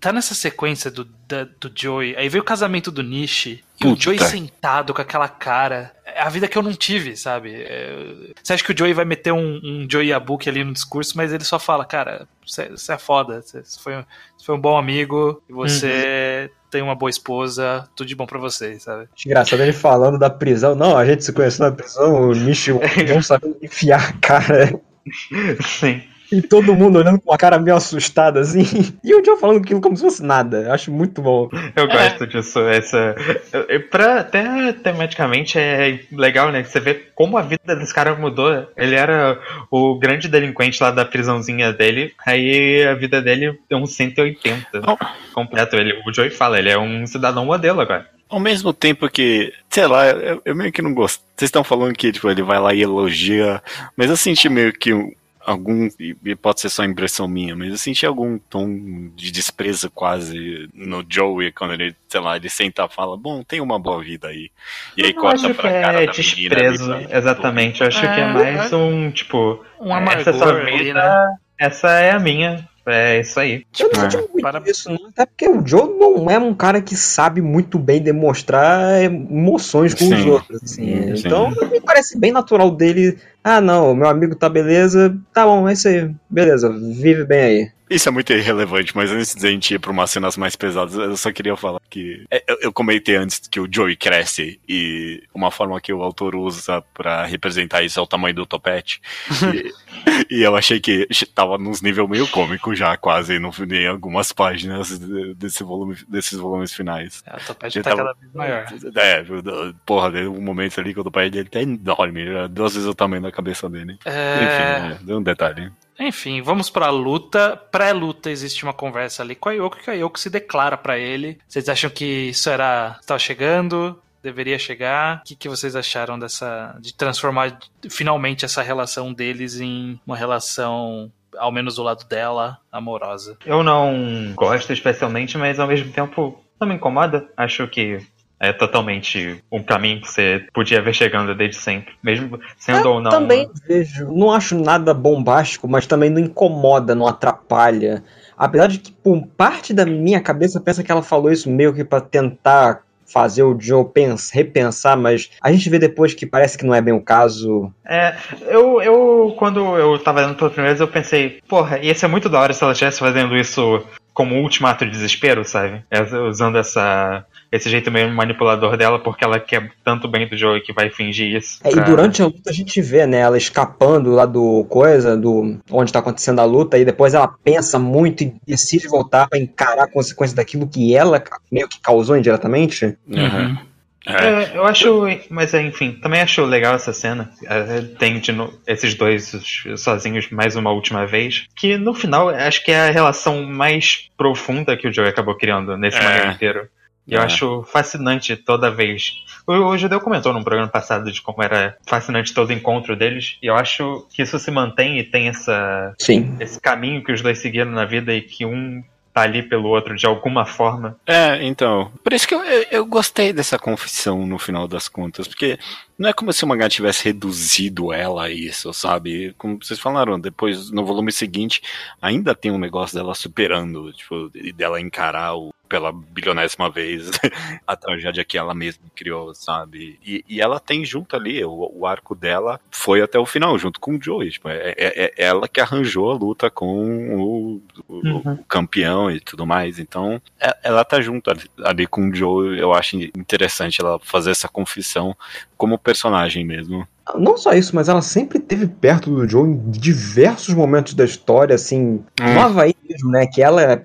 A: Tá nessa sequência do, da- do Joey. Aí veio o casamento do Nishi. E o
D: Puta.
A: Joey sentado com aquela cara. É a vida que eu não tive, sabe? É, você acha que o Joey vai meter um, um Joey Abuki ali no discurso, mas ele só fala, cara, você, é foda. Você, foi, um- foi um bom amigo. E você tem uma boa esposa. Tudo de bom pra você, sabe?
C: Engraçado ele falando da prisão. Não, a gente se conheceu na prisão, o Nishi não sabendo enfiar a cara.
B: Sim.
C: E todo mundo olhando com uma cara meio assustada, assim. E o Joe falando aquilo como se fosse nada. Eu acho muito bom.
B: Eu gosto disso. Essa. Pra, até tematicamente é legal, né? que Você vê como a vida desse cara mudou. Ele era o grande delinquente lá da prisãozinha dele. Aí a vida dele é um 180
D: Oh.
B: completo. Ele, o Joey fala, ele é um cidadão modelo agora.
D: Ao mesmo tempo que, sei lá, eu, eu meio que não gosto. Vocês estão falando que tipo, ele vai lá e elogia, mas eu senti meio que um- algum, e pode ser só impressão minha, mas eu senti algum tom de desprezo quase no Joey, quando ele, sei lá, ele senta e fala, bom, tem uma boa vida aí. E aí
B: Eu
D: corta
B: acho que
D: pra cara
B: é
D: da menina.
B: desprezo,
D: ali,
B: exatamente. Eu acho que é
A: É,
B: mais um, tipo.
A: Um
B: essa é
A: amargor
B: sua
A: ali,
B: vida,
A: né?
B: essa é a minha. É isso aí.
C: Eu não
D: É.
C: senti muito
A: Para-
C: isso, não. Até porque o Joe não é um cara que sabe muito bem demonstrar emoções com os
D: Sim.
C: outros. assim.
D: Sim.
C: Então, me parece bem natural dele. Ah, não, meu amigo tá beleza. Tá bom, é isso aí. Beleza, vive bem aí.
D: Isso é muito irrelevante, mas antes de a gente ir pra umas cenas mais pesadas, eu só queria falar que. é, Eu, eu comentei antes que o Joey cresce e uma forma que o autor usa pra representar isso é o tamanho do topete. e, e eu achei que tava nos nível meio cômico já, quase, no, em algumas páginas desse volume, desses volumes finais.
A: É, o topete tá
D: tava-
A: cada vez maior.
D: É, porra, um momento ali que o topete dele tá enorme, duas vezes o tamanho da cabeça dele.
A: É,
D: Enfim, é, deu um detalhe.
A: Enfim, vamos pra luta. Pré-luta existe uma conversa ali com a Yoko, que a Yoko se declara pra ele. Vocês acham que isso era. estava chegando? Deveria chegar? O que, que vocês acharam dessa. de transformar finalmente essa relação deles em uma relação, ao menos do lado dela, amorosa?
B: Eu não gosto especialmente, mas ao mesmo tempo não me incomoda. Acho que é totalmente um caminho que você podia ver chegando desde sempre. Mesmo sendo ou não.
C: Também vejo, não acho nada bombástico, mas também não incomoda, não atrapalha. Apesar de que, por parte da minha cabeça, pensa que ela falou isso meio que pra tentar fazer o Joe pens- repensar, mas a gente vê depois que parece que não é bem o caso.
B: É, eu, eu, quando eu tava lendo pela primeira vez, eu pensei, porra, ia ser muito da hora se ela estivesse fazendo isso como um ultimato de desespero, sabe? É, Usando essa, esse jeito meio manipulador dela, porque ela quer tanto bem do jogo que vai fingir isso.
C: É, e
B: pra-
C: durante a luta a gente vê, né, ela escapando lá do coisa, do onde tá acontecendo a luta, e depois ela pensa muito e decide voltar pra encarar a consequência daquilo que ela meio que causou indiretamente.
D: Uhum. É.
B: É, eu acho, mas enfim, também acho legal essa cena. É, Tem de no- esses dois sozinhos mais uma última vez. Que no final acho que é a relação mais profunda que o Joe acabou criando nesse
D: É.
B: inteiro. E eu
D: É.
B: acho fascinante toda vez. O, o Judeu comentou num programa passado de como era fascinante todo o encontro deles. E eu acho que isso se mantém e tem essa,
C: Sim.
B: esse caminho que os dois seguiram na vida e que um tá ali pelo outro de alguma forma.
D: É, então. Por isso que eu, eu, eu gostei dessa confissão no final das contas, porque não é como se o mangá tivesse reduzido ela a isso, sabe? Como vocês falaram, depois no volume seguinte ainda tem um negócio dela superando, tipo, e dela encarar o, pela bilionésima vez a tragédia que ela mesma criou, sabe? E, e ela tem junto ali, o, o arco dela foi até o final, junto com o Joey. Tipo, é, é- é ela que arranjou a luta com o, o-
B: Uhum.
D: o campeão e tudo mais. Então, é- ela tá junto ali, ali com o Joe. Eu acho interessante ela fazer essa confissão como personagem mesmo.
C: Não só isso, mas ela sempre esteve perto do Joe em diversos momentos da história, assim, no Havaí mesmo, né? Que ela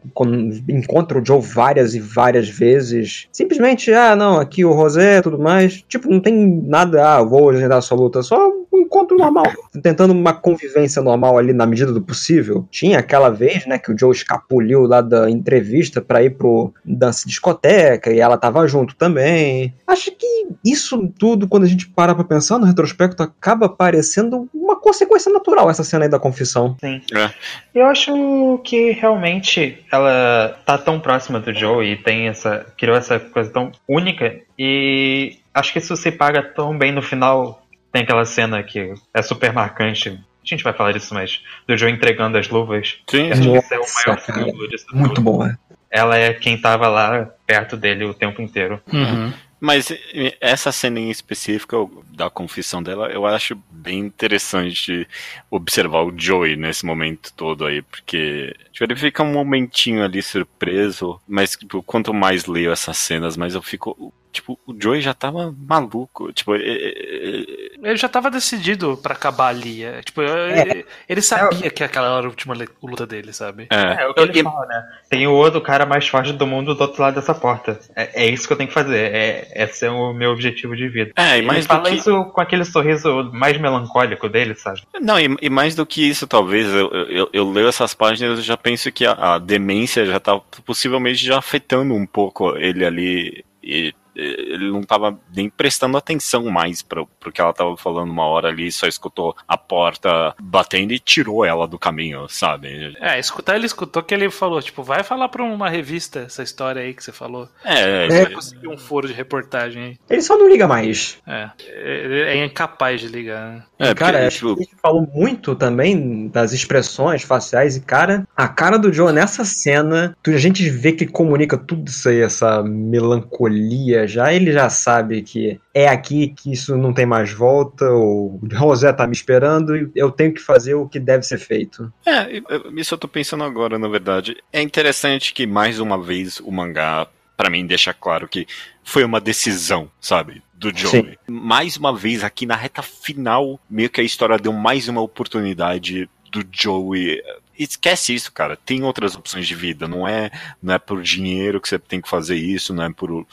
C: encontra o Joe várias e várias vezes. Simplesmente, ah, não, aqui o Rosé e tudo mais. Tipo, não tem nada, ah, vou agendar sua luta, só encontro normal. Tentando uma convivência normal ali na medida do possível. Tinha aquela vez, né, que o Joe escapuliu lá da entrevista pra ir pro dança discoteca e ela tava junto também. Acho que isso tudo, quando a gente para pra pensar no retrospecto, acaba parecendo uma consequência natural essa cena aí da confissão.
B: Sim.
D: É.
B: Eu acho que realmente ela tá tão próxima do Joe e tem essa. criou essa coisa tão única. E acho que isso se paga tão bem no final. Tem aquela cena que é super marcante. A gente vai falar disso, mas do Joe entregando as luvas.
D: Sim,
B: Acho que é o maior
C: cara.
B: disso
C: Muito
B: tudo.
C: bom, né?
B: Ela é quem tava lá perto dele o tempo inteiro.
A: Uhum.
D: Mas eh, essa cena em específica da confissão dela, eu acho bem interessante observar o Joey nesse momento todo aí, porque tipo, ele fica um momentinho ali surpreso, mas tipo, quanto mais leio essas cenas, mais eu fico. Tipo, o Joey já tava maluco. Tipo, eh,
A: Ele já tava decidido pra acabar ali. é, Tipo, ele, ele sabia que aquela era a última luta dele, sabe?
B: É,
D: é,
B: o que ele
D: e-
B: fala, né? Tem o outro cara mais forte do mundo do outro lado dessa porta. É, é isso que eu tenho que fazer. É, esse é o meu objetivo de vida.
D: é, e
B: Ele
D: mais do
B: fala
D: que.
B: isso com aquele sorriso mais melancólico dele, sabe?
D: Não, e, e mais do que isso, talvez, eu, eu, eu leio essas páginas e já penso que a, a demência já tá possivelmente já afetando um pouco ele ali. E ele não tava nem prestando atenção mais pro, pro que ela tava falando uma hora ali, só escutou a porta batendo e tirou ela do caminho, sabe?
A: É, escutar ele escutou que ele falou, tipo, vai falar pra uma revista essa história aí que você falou.
D: É,
C: É.
A: vai conseguir um foro de reportagem aí.
C: Ele só não liga mais.
A: É, ele é incapaz de ligar. né?
D: É,
C: cara,
D: porque, tipo,
C: a gente falou muito também das expressões faciais e, cara, a cara do Joe nessa cena, a gente vê que ele comunica tudo isso aí, essa melancolia, já, ele já sabe que é aqui que isso não tem mais volta, o José tá me esperando e eu tenho que fazer o que deve ser feito.
D: É, isso eu tô pensando agora, na verdade. É interessante que mais uma vez o mangá para mim deixa claro que foi uma decisão, sabe, do Joey. Sim. Mais uma vez aqui na reta final, meio que a história deu mais uma oportunidade do Joey esquece isso, cara. Tem outras opções de vida. Não é, não é por dinheiro que você tem que fazer isso, não é por,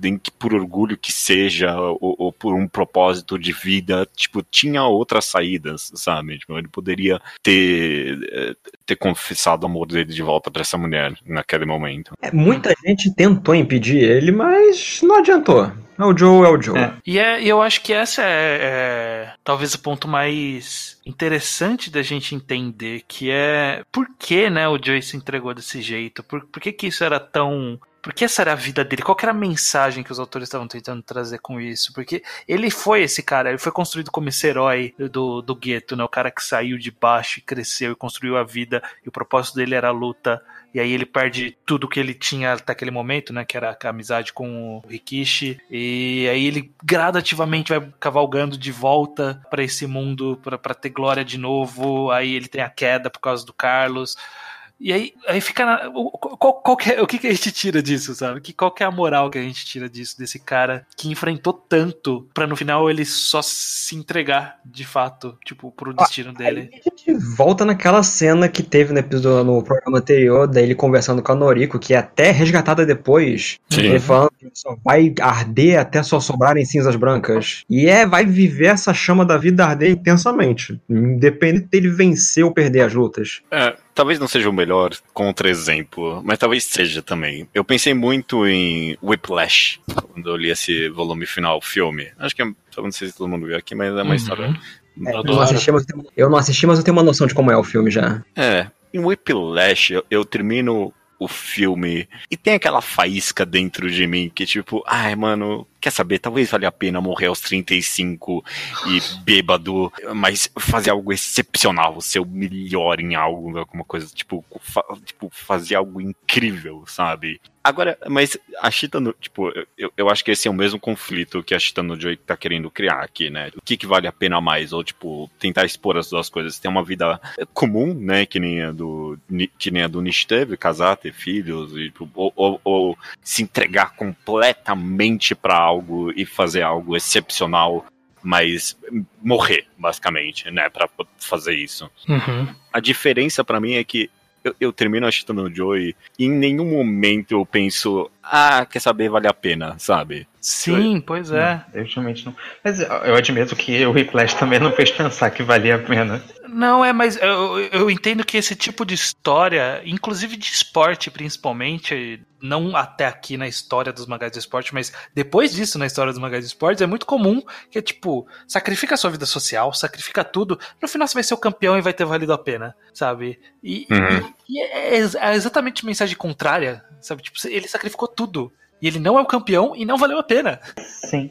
D: tem que por orgulho que seja, ou, ou, por um propósito de vida. Tipo, tinha outras saídas, sabe? Tipo, ele poderia ter, eh, ter confessado o amor dele de volta para essa mulher naquele momento.
C: É, muita gente tentou impedir ele, mas não adiantou. É o Joe, é o Joe. É.
A: E é, eu acho que essa é, é, talvez o ponto mais interessante da gente entender, que é por que né, o Joe se entregou desse jeito? Por, por que, que isso era tão porque essa era a vida dele? Qual era a mensagem que os autores estavam tentando trazer com isso? Porque ele foi esse cara, ele foi construído como esse herói do, do gueto, né? O cara que saiu de baixo e cresceu e construiu a vida, e o propósito dele era a luta e aí ele perde tudo que ele tinha até aquele momento, né? Que era a amizade com o Rikishi. E aí ele gradativamente vai cavalgando de volta para esse mundo para ter glória de novo. Aí ele tem a queda por causa do Carlos. E aí, aí fica. Na, qual, qual é, o que, que a gente tira disso, sabe? Que, qual que é a moral que a gente tira disso, desse cara que enfrentou tanto pra no final ele só se entregar de fato, tipo, pro destino ah, dele?
C: a gente volta naquela cena que teve no episódio no programa anterior, dele conversando com a Noriko, que é até resgatada depois. Sim. Ele falando que só vai arder até só sobrarem cinzas brancas. E é, vai viver essa chama da vida arder intensamente. Independente dele vencer ou perder as lutas.
D: É talvez não seja o melhor contra-exemplo, mas talvez seja também. Eu pensei muito em Whiplash, quando eu li esse volume final, filme. Acho que é, não sei se todo mundo viu aqui, mas é uma uhum. história.
C: É, eu, não assisti, mas eu, tenho, eu não assisti, mas eu tenho uma noção de como é o filme já.
D: É. Em Whiplash, eu, eu termino o filme e tem aquela faísca dentro de mim que, tipo, ai, mano, quer saber? Talvez valha a pena morrer aos 35 e bêbado, mas fazer algo excepcional, ser o melhor em algo, alguma coisa, tipo, fa tipo fazer algo incrível, sabe? Agora, mas a Chita, tipo, eu, eu acho que esse é o mesmo conflito que a Chita no Joy tá querendo criar aqui, né? O que, que vale a pena mais? Ou, tipo, tentar expor as duas coisas. Ter uma vida comum, né? Que nem a do, que nem a do Nish casar, ter filhos, e, tipo, ou, ou, ou se entregar completamente para algo e fazer algo excepcional, mas morrer, basicamente, né, para fazer isso.
A: Uhum.
D: A diferença para mim é que eu, eu termino achando o Joey e em nenhum momento eu penso, ah, quer saber, vale a pena, sabe?
A: Sim, eu, pois é.
B: Não, definitivamente não. Mas eu admito que o Whiplash também não fez pensar que valia a pena.
A: Não, é, mas eu, eu entendo que esse tipo de história, inclusive de esporte principalmente, não até aqui na história dos magazines de esporte, mas depois disso na história dos magazines de esportes, é muito comum que é tipo, sacrifica a sua vida social, sacrifica tudo, no final você vai ser o campeão e vai ter valido a pena, sabe? E, uhum. e, e é, é, exatamente a mensagem contrária, sabe? Tipo, ele sacrificou tudo e ele não é o campeão e não valeu a pena.
B: Sim.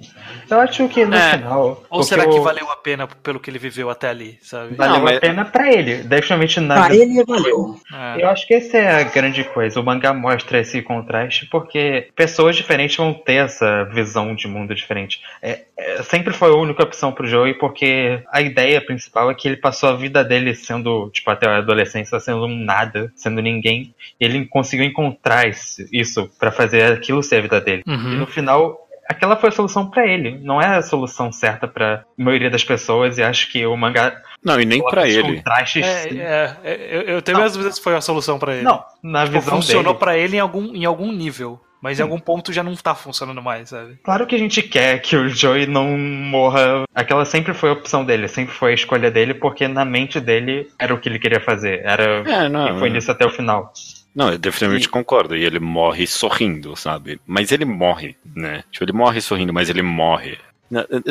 B: Eu acho que no é. final.
A: Ou será que valeu a pena pelo que ele viveu até ali, sabe?
B: Valeu não, mas... a pena pra ele. Definitivamente
C: nada. Pra ele valeu.
B: É. Eu acho que essa é a grande coisa. O mangá mostra esse contraste porque pessoas diferentes vão ter essa visão de mundo diferente. É, é, sempre foi a única opção pro Joey porque a ideia principal é que ele passou a vida dele sendo, tipo, até a adolescência, sendo um nada, sendo ninguém. E ele conseguiu encontrar isso para fazer aquilo ser a vida dele. Uhum. E no final, aquela foi a solução para ele. Não é a solução certa para a maioria das pessoas. E acho que o mangá.
D: Não, e nem para ele.
A: Contrastes... É, é, é, eu, eu tenho minhas dúvidas se foi a solução para ele.
B: Não, na tipo, visão
A: funcionou para ele em algum, em algum nível. Mas em algum ponto já não tá funcionando mais, sabe?
B: Claro que a gente quer que o Joey não morra. Aquela sempre foi a opção dele, sempre foi a escolha dele, porque na mente dele era o que ele queria fazer. Era. É, não, e foi nisso até o final.
D: Não, eu definitivamente e... concordo. E ele morre sorrindo, sabe? Mas ele morre, né? Tipo, ele morre sorrindo, mas ele morre.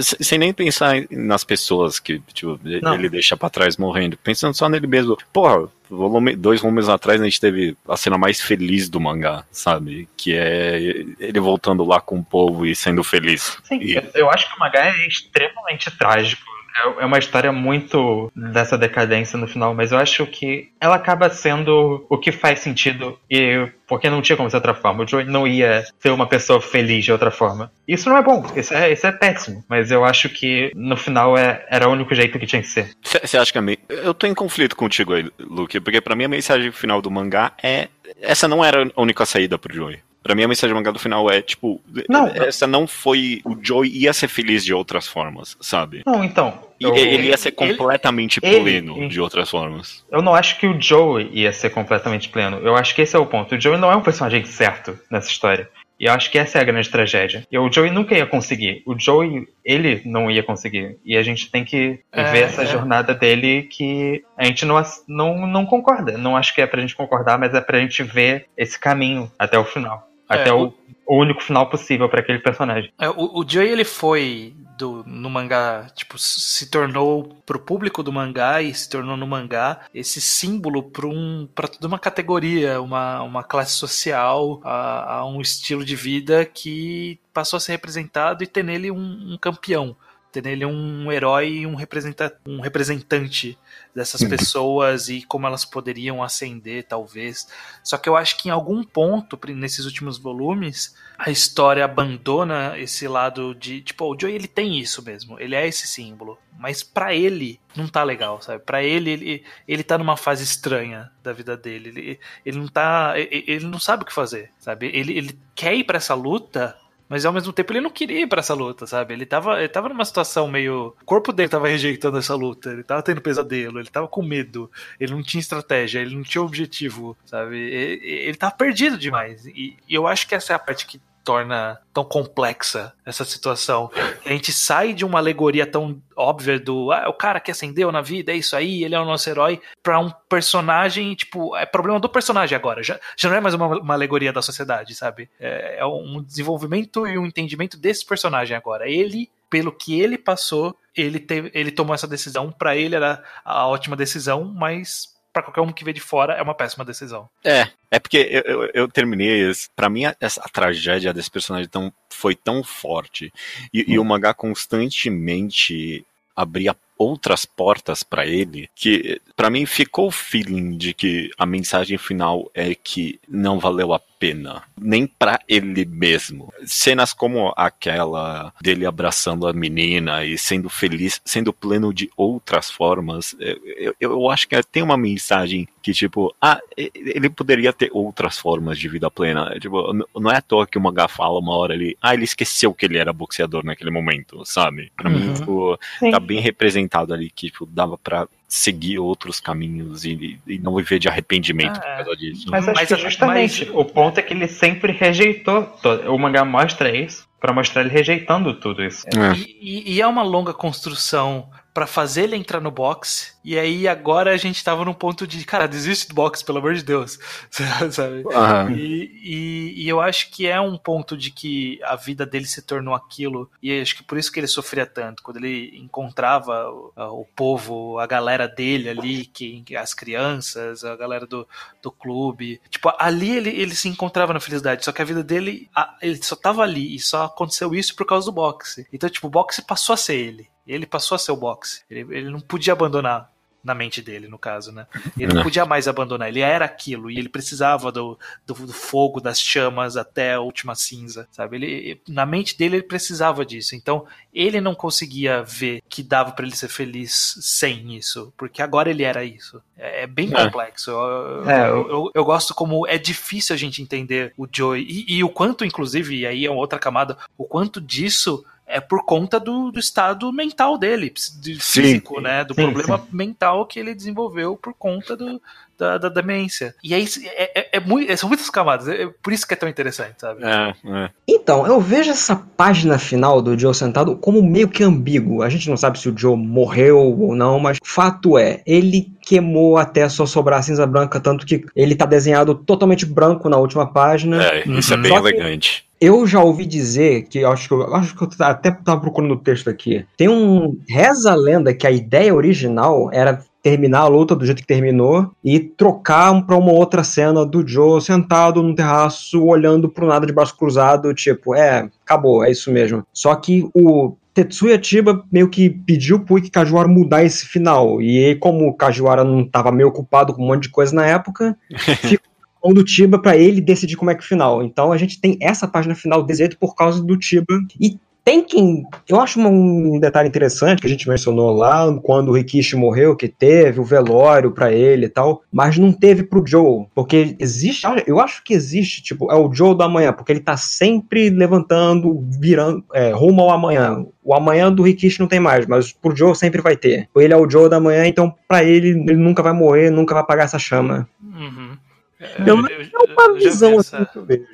D: Sem nem pensar nas pessoas que tipo, ele deixa para trás morrendo. Pensando só nele mesmo. Porra, volume, dois volumes atrás a gente teve a cena mais feliz do mangá, sabe? Que é ele voltando lá com o povo e sendo feliz.
B: Sim,
D: e...
B: eu acho que o mangá é extremamente trágico é uma história muito dessa decadência no final, mas eu acho que ela acaba sendo o que faz sentido e porque não tinha como ser outra forma. O Joey não ia ser uma pessoa feliz de outra forma. Isso não é bom, isso é, isso é péssimo, mas eu acho que no final é, era o único jeito que tinha que ser.
D: Você acha que a me... Eu tô em conflito contigo aí, Luke, porque para mim a mensagem final do mangá é essa não era a única saída pro Joey. Pra mim, a mensagem do mangá do final é, tipo,
B: Não.
D: essa não foi. O Joey ia ser feliz de outras formas, sabe?
B: Não, então.
D: E
B: eu-
D: ele ia ser completamente
B: ele-
D: pleno
B: ele-
D: de outras formas.
B: Eu não acho que o Joey ia ser completamente pleno. Eu acho que esse é o ponto. O Joey não é um personagem certo nessa história. E eu acho que essa é a grande tragédia. E o Joey nunca ia conseguir. O Joey, ele não ia conseguir. E a gente tem que
A: É,
B: ver essa
A: é.
B: jornada dele que a gente não, não, não concorda. Não acho que é pra gente concordar, mas é pra gente ver esse caminho até o final.
A: É,
B: até
A: o-
B: o, o único final possível pra aquele personagem.
A: É, o, o Joey, ele foi do, no mangá, tipo, se tornou pro público do mangá e se tornou no mangá esse símbolo para um, pra toda uma categoria, uma, uma classe social, a, a um estilo de vida que passou a ser representado e ter nele um, um campeão. Ter nele um herói e um, representa, um representante dessas pessoas e como elas poderiam ascender, talvez. Só que eu acho que em algum ponto, nesses últimos volumes, a história abandona esse lado de, tipo, o Joey ele tem isso mesmo, ele é esse símbolo, mas pra ele não tá legal, sabe? Pra ele, ele ele tá numa fase estranha da vida dele, ele, ele não tá, ele, ele não sabe o que fazer, sabe? Ele, ele quer ir pra essa luta, mas ao mesmo tempo ele não queria ir pra essa luta, sabe? Ele tava, ele tava numa situação meio. O corpo dele tava rejeitando essa luta, ele tava tendo pesadelo, ele tava com medo, ele não tinha estratégia, ele não tinha objetivo, sabe? Ele, ele tava perdido demais. E, e eu acho que essa é a parte que torna tão complexa essa situação. A gente sai de uma alegoria tão óbvia do ah, o cara que ascendeu na vida, é isso aí, ele é o nosso herói, pra um personagem, tipo, é problema do personagem agora. Já, já não é mais uma, uma alegoria da sociedade, sabe? É, é um desenvolvimento e um entendimento desse personagem agora. Ele, pelo que ele passou, ele, teve, ele tomou essa decisão. Pra ele era a ótima decisão, mas pra qualquer um que vê de fora é uma péssima decisão.
D: É, é porque eu, eu, eu terminei. Pra mim, essa a tragédia desse personagem tão, foi tão forte. E, e o mangá constantemente abria outras portas pra ele que pra mim ficou o feeling de que a mensagem final é que não valeu a pena nem pra ele mesmo cenas como aquela dele abraçando a menina e sendo feliz sendo pleno de outras formas eu, eu, eu acho que tem uma mensagem que tipo ah ele poderia ter outras formas de vida plena tipo n- não é à toa que o mangá fala uma hora ali ah ele esqueceu que ele era boxeador naquele momento sabe pra mim
A: Uhum.
D: tipo,
B: Sim.
D: tá bem representado ali que tipo, dava pra seguir outros caminhos e, e não viver de arrependimento
A: Ah,
D: por causa disso.
B: Mas acho
A: Mas-
B: que justamente
A: mas-
B: o ponto é que ele sempre rejeitou. to- O mangá mostra isso pra mostrar ele rejeitando tudo isso.
D: É.
A: E, e- e é uma longa construção pra fazer ele entrar no boxe. E aí agora a gente tava num ponto de, cara, desiste do boxe, pelo amor de Deus. Sabe?
D: Aham.
A: E, e- e eu acho que é um ponto de que a vida dele se tornou aquilo. E acho que por isso que ele sofria tanto. Quando ele encontrava o, o povo, a galera dele ali, que, as crianças, a galera do, do clube. Tipo, ali ele, ele se encontrava na felicidade. Só que a vida dele, a- ele só tava ali. E só aconteceu isso por causa do boxe. Então, tipo, o boxe passou a ser ele. Ele passou a ser o boxe. Ele, ele não podia abandonar. Na mente dele, no caso, né? Ele não
D: Não.
A: podia mais abandonar. Ele era aquilo. E ele precisava do, do, do fogo, das chamas até a última cinza, sabe? Ele, na mente dele ele precisava disso. Então ele não conseguia ver que dava pra ele ser feliz sem isso, porque agora ele era isso. É, é bem
D: É.
A: complexo. Eu,
B: É,
A: eu, eu- eu gosto como é difícil a gente entender o Joey e, e o quanto, inclusive, e aí é uma outra camada, o quanto disso é por conta do, do estado mental dele, de
D: Sim.
A: físico, né? Do
B: Sim,
A: problema mental que ele desenvolveu por conta do, da, da demência. E aí é, é, é muito, são muitas camadas, é é por isso que é tão interessante, sabe?
D: É, é.
C: Então, eu vejo essa página final do Joe sentado como meio que ambíguo. A gente não sabe se o Joe morreu ou não, mas fato é, ele queimou até só sobrar cinza branca, tanto que ele tá desenhado totalmente branco na última página.
D: É, isso é
A: Uhum.
D: bem
C: Só que-
D: elegante.
C: Eu já ouvi dizer, que acho que eu acho que eu até tava procurando o texto aqui. Tem um. Reza a lenda que a ideia original era terminar a luta do jeito que terminou e trocar pra uma outra cena do Joe sentado num terraço, olhando pro nada de braço cruzado, tipo, é, acabou, é isso mesmo. Só que o Tetsuya Chiba meio que pediu pro Ike Kajiwara mudar esse final. E como o Kajiwara não tava meio ocupado com um monte de coisa na época, ficou do Tiba para ele decidir como é que é o final. Então a gente tem essa página final desenhada por causa do Tiba. E tem quem. Eu acho um detalhe interessante que a gente mencionou lá, quando o Rikishi morreu, que teve o velório para ele e tal, mas não teve pro Joe. Porque existe. Eu acho que existe, tipo, é o Joe do amanhã, porque ele tá sempre levantando, virando, é, rumo ao amanhã. O amanhã do Rikishi não tem mais, mas pro Joe sempre vai ter. Ele é o Joe da manhã, então para ele, ele nunca vai morrer, nunca vai apagar essa chama.
A: Uhum.
C: É uma, é uma visão assim que eu vejo.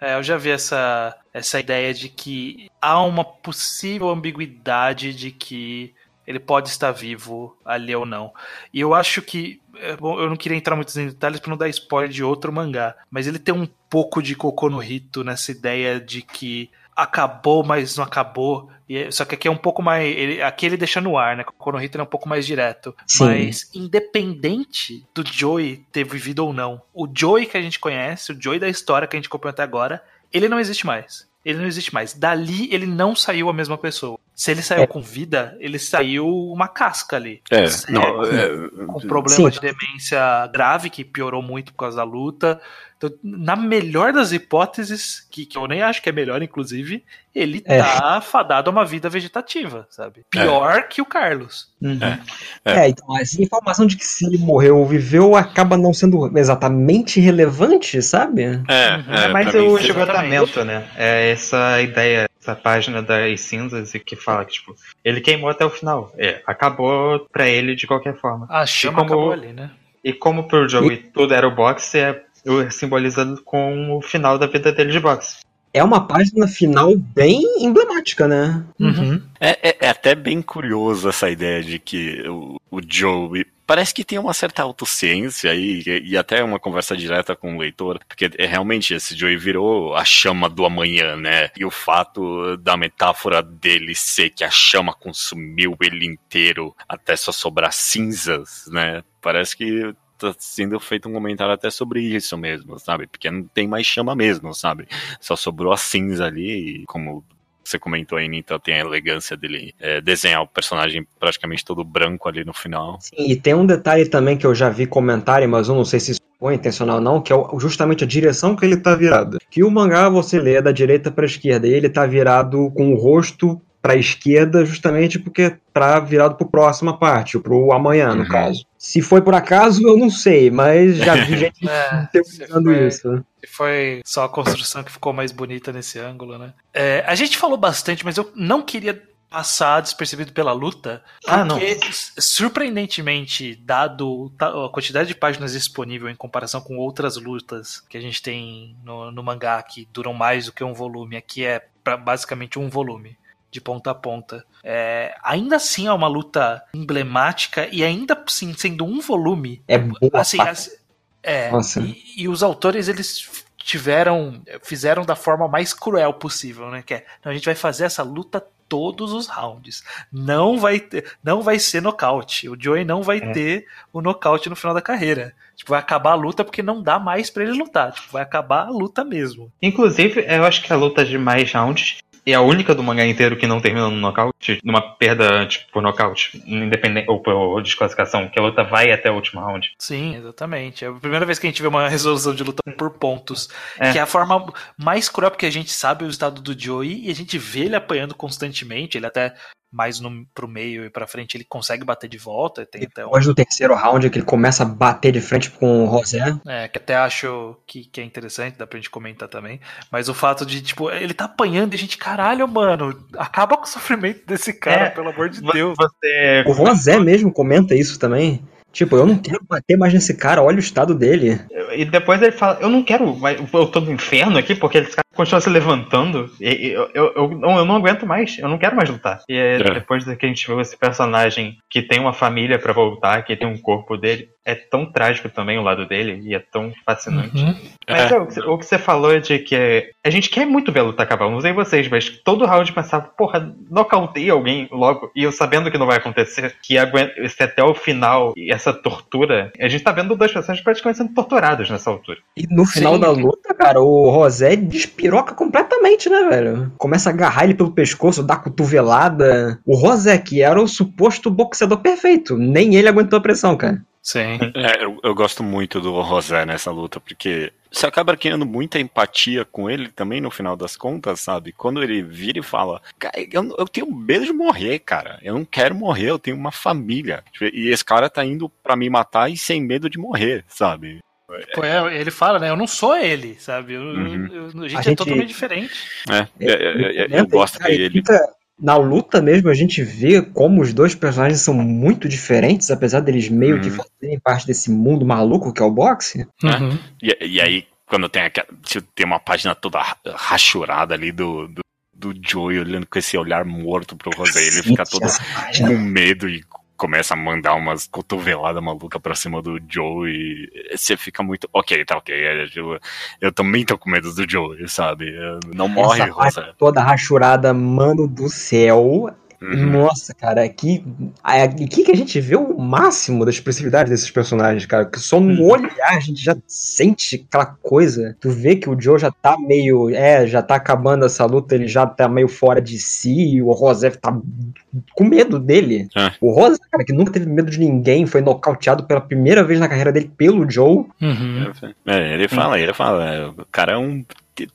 A: É, eu já vi essa, essa ideia de que há uma possível ambiguidade de que ele pode estar vivo ali ou não. E eu acho que. É bom, eu não queria entrar muito em detalhes para não dar spoiler de outro mangá, mas ele tem um pouco de cocô no rito nessa ideia de que acabou, mas não acabou. E, só que aqui é um pouco mais. Ele, aqui ele deixa no ar, né? O Konohito é um pouco mais direto. Sim. Mas, independente do Joey ter vivido ou não, o Joey que a gente conhece, o Joey da história que a gente acompanhou até agora, ele não existe mais. Ele não existe mais. Dali ele não saiu a mesma pessoa. Se ele saiu é. com vida, ele saiu uma casca ali.
D: É, não,
A: é, com problema sim. de demência grave, que piorou muito por causa da luta. Então, na melhor das hipóteses, que, que eu nem acho que é melhor, inclusive, ele é. tá fadado a uma vida vegetativa, sabe? Pior é. que o Carlos.
C: Uhum. É. é. é. então essa informação de que se ele morreu ou viveu acaba não sendo exatamente relevante, sabe?
B: É, uhum. é mas o esgotamento, né? É essa ideia, essa página das cinzas e que fala que, tipo, ele queimou até o final. É, acabou pra ele de qualquer forma.
A: A chama como, acabou ali, né?
B: E como pro Joey e... tudo era o boxe, é simbolizando com o final da vida dele de boxe.
C: É uma página final bem emblemática, né?
D: Uhum. É, é, é, até bem curioso essa ideia de que o, o Joey parece que tem uma certa autociência aí, e, e, até uma conversa direta com o leitor, porque é, realmente esse Joey virou a chama do amanhã, né? E o fato da metáfora dele ser que a chama consumiu ele inteiro até só sobrar cinzas, né? Parece que tá sendo feito um comentário até sobre isso mesmo, sabe? Porque não tem mais chama mesmo, sabe? Só sobrou a cinza ali, e como você comentou aí, então tem a elegância dele é, desenhar o personagem praticamente todo branco ali no final.
C: Sim, e tem um detalhe também que eu já vi comentário, mas eu não sei se isso foi intencional ou não, que é justamente a direção que ele tá virado. Que o mangá você lê da direita para esquerda e ele tá virado com o rosto para a esquerda justamente porque para virado para a próxima parte, para o amanhã, no uhum. caso. Se foi por acaso, eu não sei, mas já vi gente é, isso. Né?
A: Foi só a construção que ficou mais bonita nesse ângulo, né? É, a gente falou bastante, mas eu não queria passar despercebido pela luta.
B: Ah, não.
A: surpreendentemente, dado a quantidade de páginas disponível em comparação com outras lutas que a gente tem no, no mangá que duram mais do que um volume, aqui é basicamente um volume de ponta a ponta. É, ainda assim é uma luta emblemática e ainda assim sendo um volume.
C: É boa.
A: Assim, assim, é, e, e, os autores eles tiveram, fizeram da forma mais cruel possível, né? Que é, a gente vai fazer essa luta todos os rounds. Não vai ter, não vai ser nocaute. O Joey não vai é. ter o nocaute no final da carreira. Tipo, vai acabar a luta porque não dá mais para ele lutar. Tipo, vai acabar a luta mesmo.
B: Inclusive, eu acho que a luta de mais rounds é a única do mangá inteiro que não termina no nocaute, numa perda tipo, por nocaute, independente ou por desclassificação, que a luta vai até o último round.
A: Sim, exatamente. É a primeira vez que a gente vê uma resolução de luta por pontos, é. que é a forma mais cruel porque a gente sabe o estado do Joey e a gente vê ele apanhando constantemente, ele até mais no, pro meio e pra frente ele consegue bater de volta. Tem
C: Depois do terceiro round que ele começa a bater de frente com o Rosé.
A: É, que até acho que, que é interessante, dá pra gente comentar também. Mas o fato de, tipo, ele tá apanhando e a gente, caralho, mano, acaba com o sofrimento desse cara, é, pelo amor de Deus.
C: Você... O Rosé mesmo comenta isso também. Tipo, eu não quero bater mais nesse cara, olha o estado dele.
B: E depois ele fala, eu não quero, eu tô no inferno aqui porque esse cara continua se levantando. E, eu, eu, eu, não, eu não aguento mais, eu não quero mais lutar. E é. depois que a gente viu esse personagem que tem uma família para voltar, que tem um corpo dele, é tão trágico também o lado dele e é tão fascinante. Uhum. Mas é. é. o que você falou de que a gente quer muito ver a luta acabar, não sei vocês, mas todo round pensava, porra, nocautei alguém logo, e eu sabendo que não vai acontecer, que aguenta até o final, e essa tortura, a gente tá vendo dois personagens praticamente sendo torturados nessa altura.
C: E no final Sim. da luta, cara, o Rosé despediu despiroca completamente, né, velho? Começa a agarrar ele pelo pescoço, dá cotovelada. O Rosek era o suposto boxeador perfeito. Nem ele aguentou a pressão, cara.
A: Sim.
D: É, eu, eu gosto muito do Rosé nessa luta, porque você acaba criando muita empatia com ele também no final das contas, sabe? Quando ele vira e fala, cara, eu, eu tenho medo de morrer, cara. Eu não quero morrer, eu tenho uma família. E esse cara tá indo pra me matar e sem medo de morrer, sabe?
A: É, ele fala, né? Eu não sou ele, sabe? Eu-
D: Uhum.
A: eu- eu- a, gente
C: A
A: é
C: gente-
A: totalmente diferente.
D: É, é, é, é, eu
C: Comenta,
D: gosto
C: cara,
D: que ele.
C: fica- Na luta mesmo, a gente vê como os dois personagens são muito diferentes, apesar deles meio que
D: Uhum.
C: fazerem parte desse mundo maluco que é o boxe.
A: Uhum.
D: E, e aí, quando tem, aquela, tem uma página toda ra- rachurada ali do, do, do Joey olhando com esse olhar morto pro Rosé, ele fica todo com medo e começa a mandar umas cotoveladas malucas pra cima do Joe e você fica muito. Ok, tá ok. é, Eu, eu também tô com medo do Joe, sabe? Eu- Não morre,
C: Essa
D: Rosa.
C: toda rachurada, mano do céu.
D: Uhum.
C: Nossa, cara, aqui, aqui que a gente vê o máximo da expressividade desses personagens, cara. Que só no
B: Uhum.
C: olhar a gente já sente aquela coisa. Tu vê que o Joe já tá meio. É, já tá acabando essa luta, ele já tá meio fora de si. E o Rosé tá com medo dele.
D: É.
C: O Rosé, cara, que nunca teve medo de ninguém, foi nocauteado pela primeira vez na carreira dele pelo Joe.
A: Uhum.
D: É, ele fala, ele fala, é, o cara é um.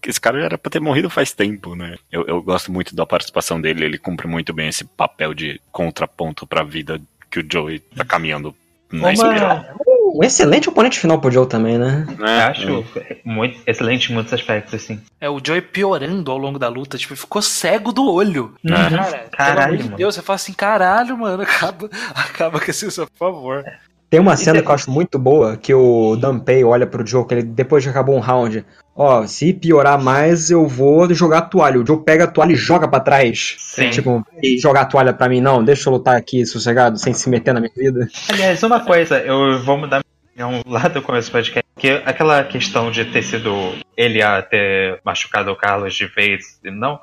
D: Esse cara já era pra ter morrido faz tempo, né? Eu, eu gosto muito da participação dele, ele cumpre muito bem esse papel de contraponto pra vida que o Joey tá caminhando na espiral.
B: Uma,
C: Um excelente oponente final pro Joe também, né?
D: É,
B: acho muito excelente em muitos aspectos, assim.
A: É o Joey piorando ao longo da luta, tipo, ficou cego do olho.
D: É.
A: Cara,
B: Caralho,
A: pelo amor de
B: mano.
A: Deus, você fala assim, caralho, mano, acaba, acaba com esse, por favor.
C: Tem uma cena que eu acho muito boa, que o Dunpei olha pro Joe, que ele, depois que acabou um round, ó, se piorar mais, eu vou jogar a toalha. O Joe pega a toalha e joga pra trás.
B: Sim.
C: Tipo, "E jogar a toalha pra mim, não, deixa eu lutar aqui sossegado, sem se meter na minha vida.
B: Aliás, uma coisa, eu vou mudar minha opinião lá do começo do podcast, que aquela questão de ter sido ele a ter machucado o Carlos de vez e não,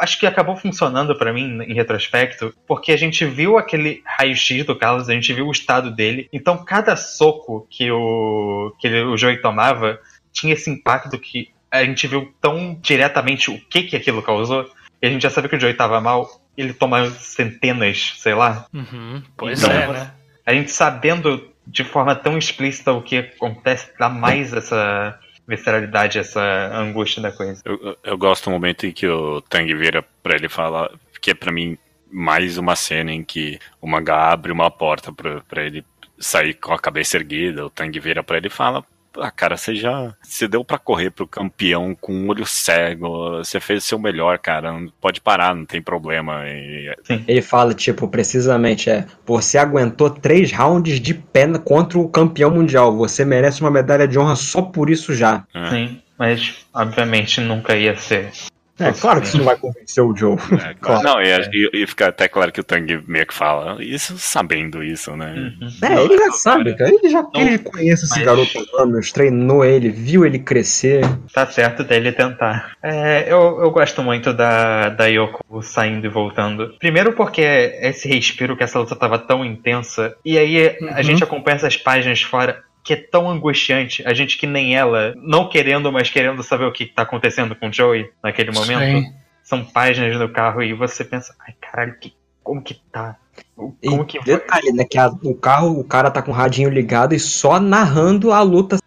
B: acho que acabou funcionando pra mim em retrospecto, porque a gente viu aquele raio-x do Carlos, a gente viu o estado dele, então cada soco que o que ele- o Joey tomava tinha esse impacto que a gente viu tão diretamente o que que aquilo causou, e a gente já sabia que o Joey tava mal, ele toma centenas, sei lá,
A: Uhum, pois
B: Então,
A: é, né?
B: a gente sabendo de forma tão explícita o que acontece, dá mais essa visceralidade, essa angústia da coisa.
D: Eu, eu- gosto do momento em que o Tang vira pra ele falar, que é pra mim mais uma cena em que o mangá abre uma porta pra, pra ele sair com a cabeça erguida, o Tang vira pra ele e fala. Ah, cara, você já. Você deu pra correr pro campeão com um olho cego. Você fez o seu melhor, cara. Não pode parar, não tem problema. E-
C: Ele fala, tipo, precisamente, é, você aguentou três rounds de pé contra o campeão mundial, você merece uma medalha de honra só por isso já.
D: é,
B: Sim, mas obviamente nunca ia ser.
C: É, claro que isso não vai convencer o Joe.
D: é, claro. Não, e, e- e fica até claro que o Tang meio que fala. Isso sabendo isso, né?
B: Uhum.
C: É, ele já sabe, cara. Ele já
B: Não,
C: ele conhece esse
B: mas-
C: garoto há anos, treinou ele, viu ele crescer.
B: Tá certo dele tentar. É, eu, eu gosto muito da, da Yoko saindo e voltando. Primeiro porque esse respiro que essa luta tava tão intensa. E aí a
A: Uhum.
B: gente acompanha essas páginas fora. Que é tão angustiante, a gente que nem ela, não querendo, mas querendo saber o que tá acontecendo com o Joey naquele momento.
A: Sim.
B: São páginas no carro e você pensa, ai caralho, que, como que tá? O-
C: E
B: Como que
C: detalhe, né? Que a- o carro, o cara tá com o radinho ligado e só narrando a luta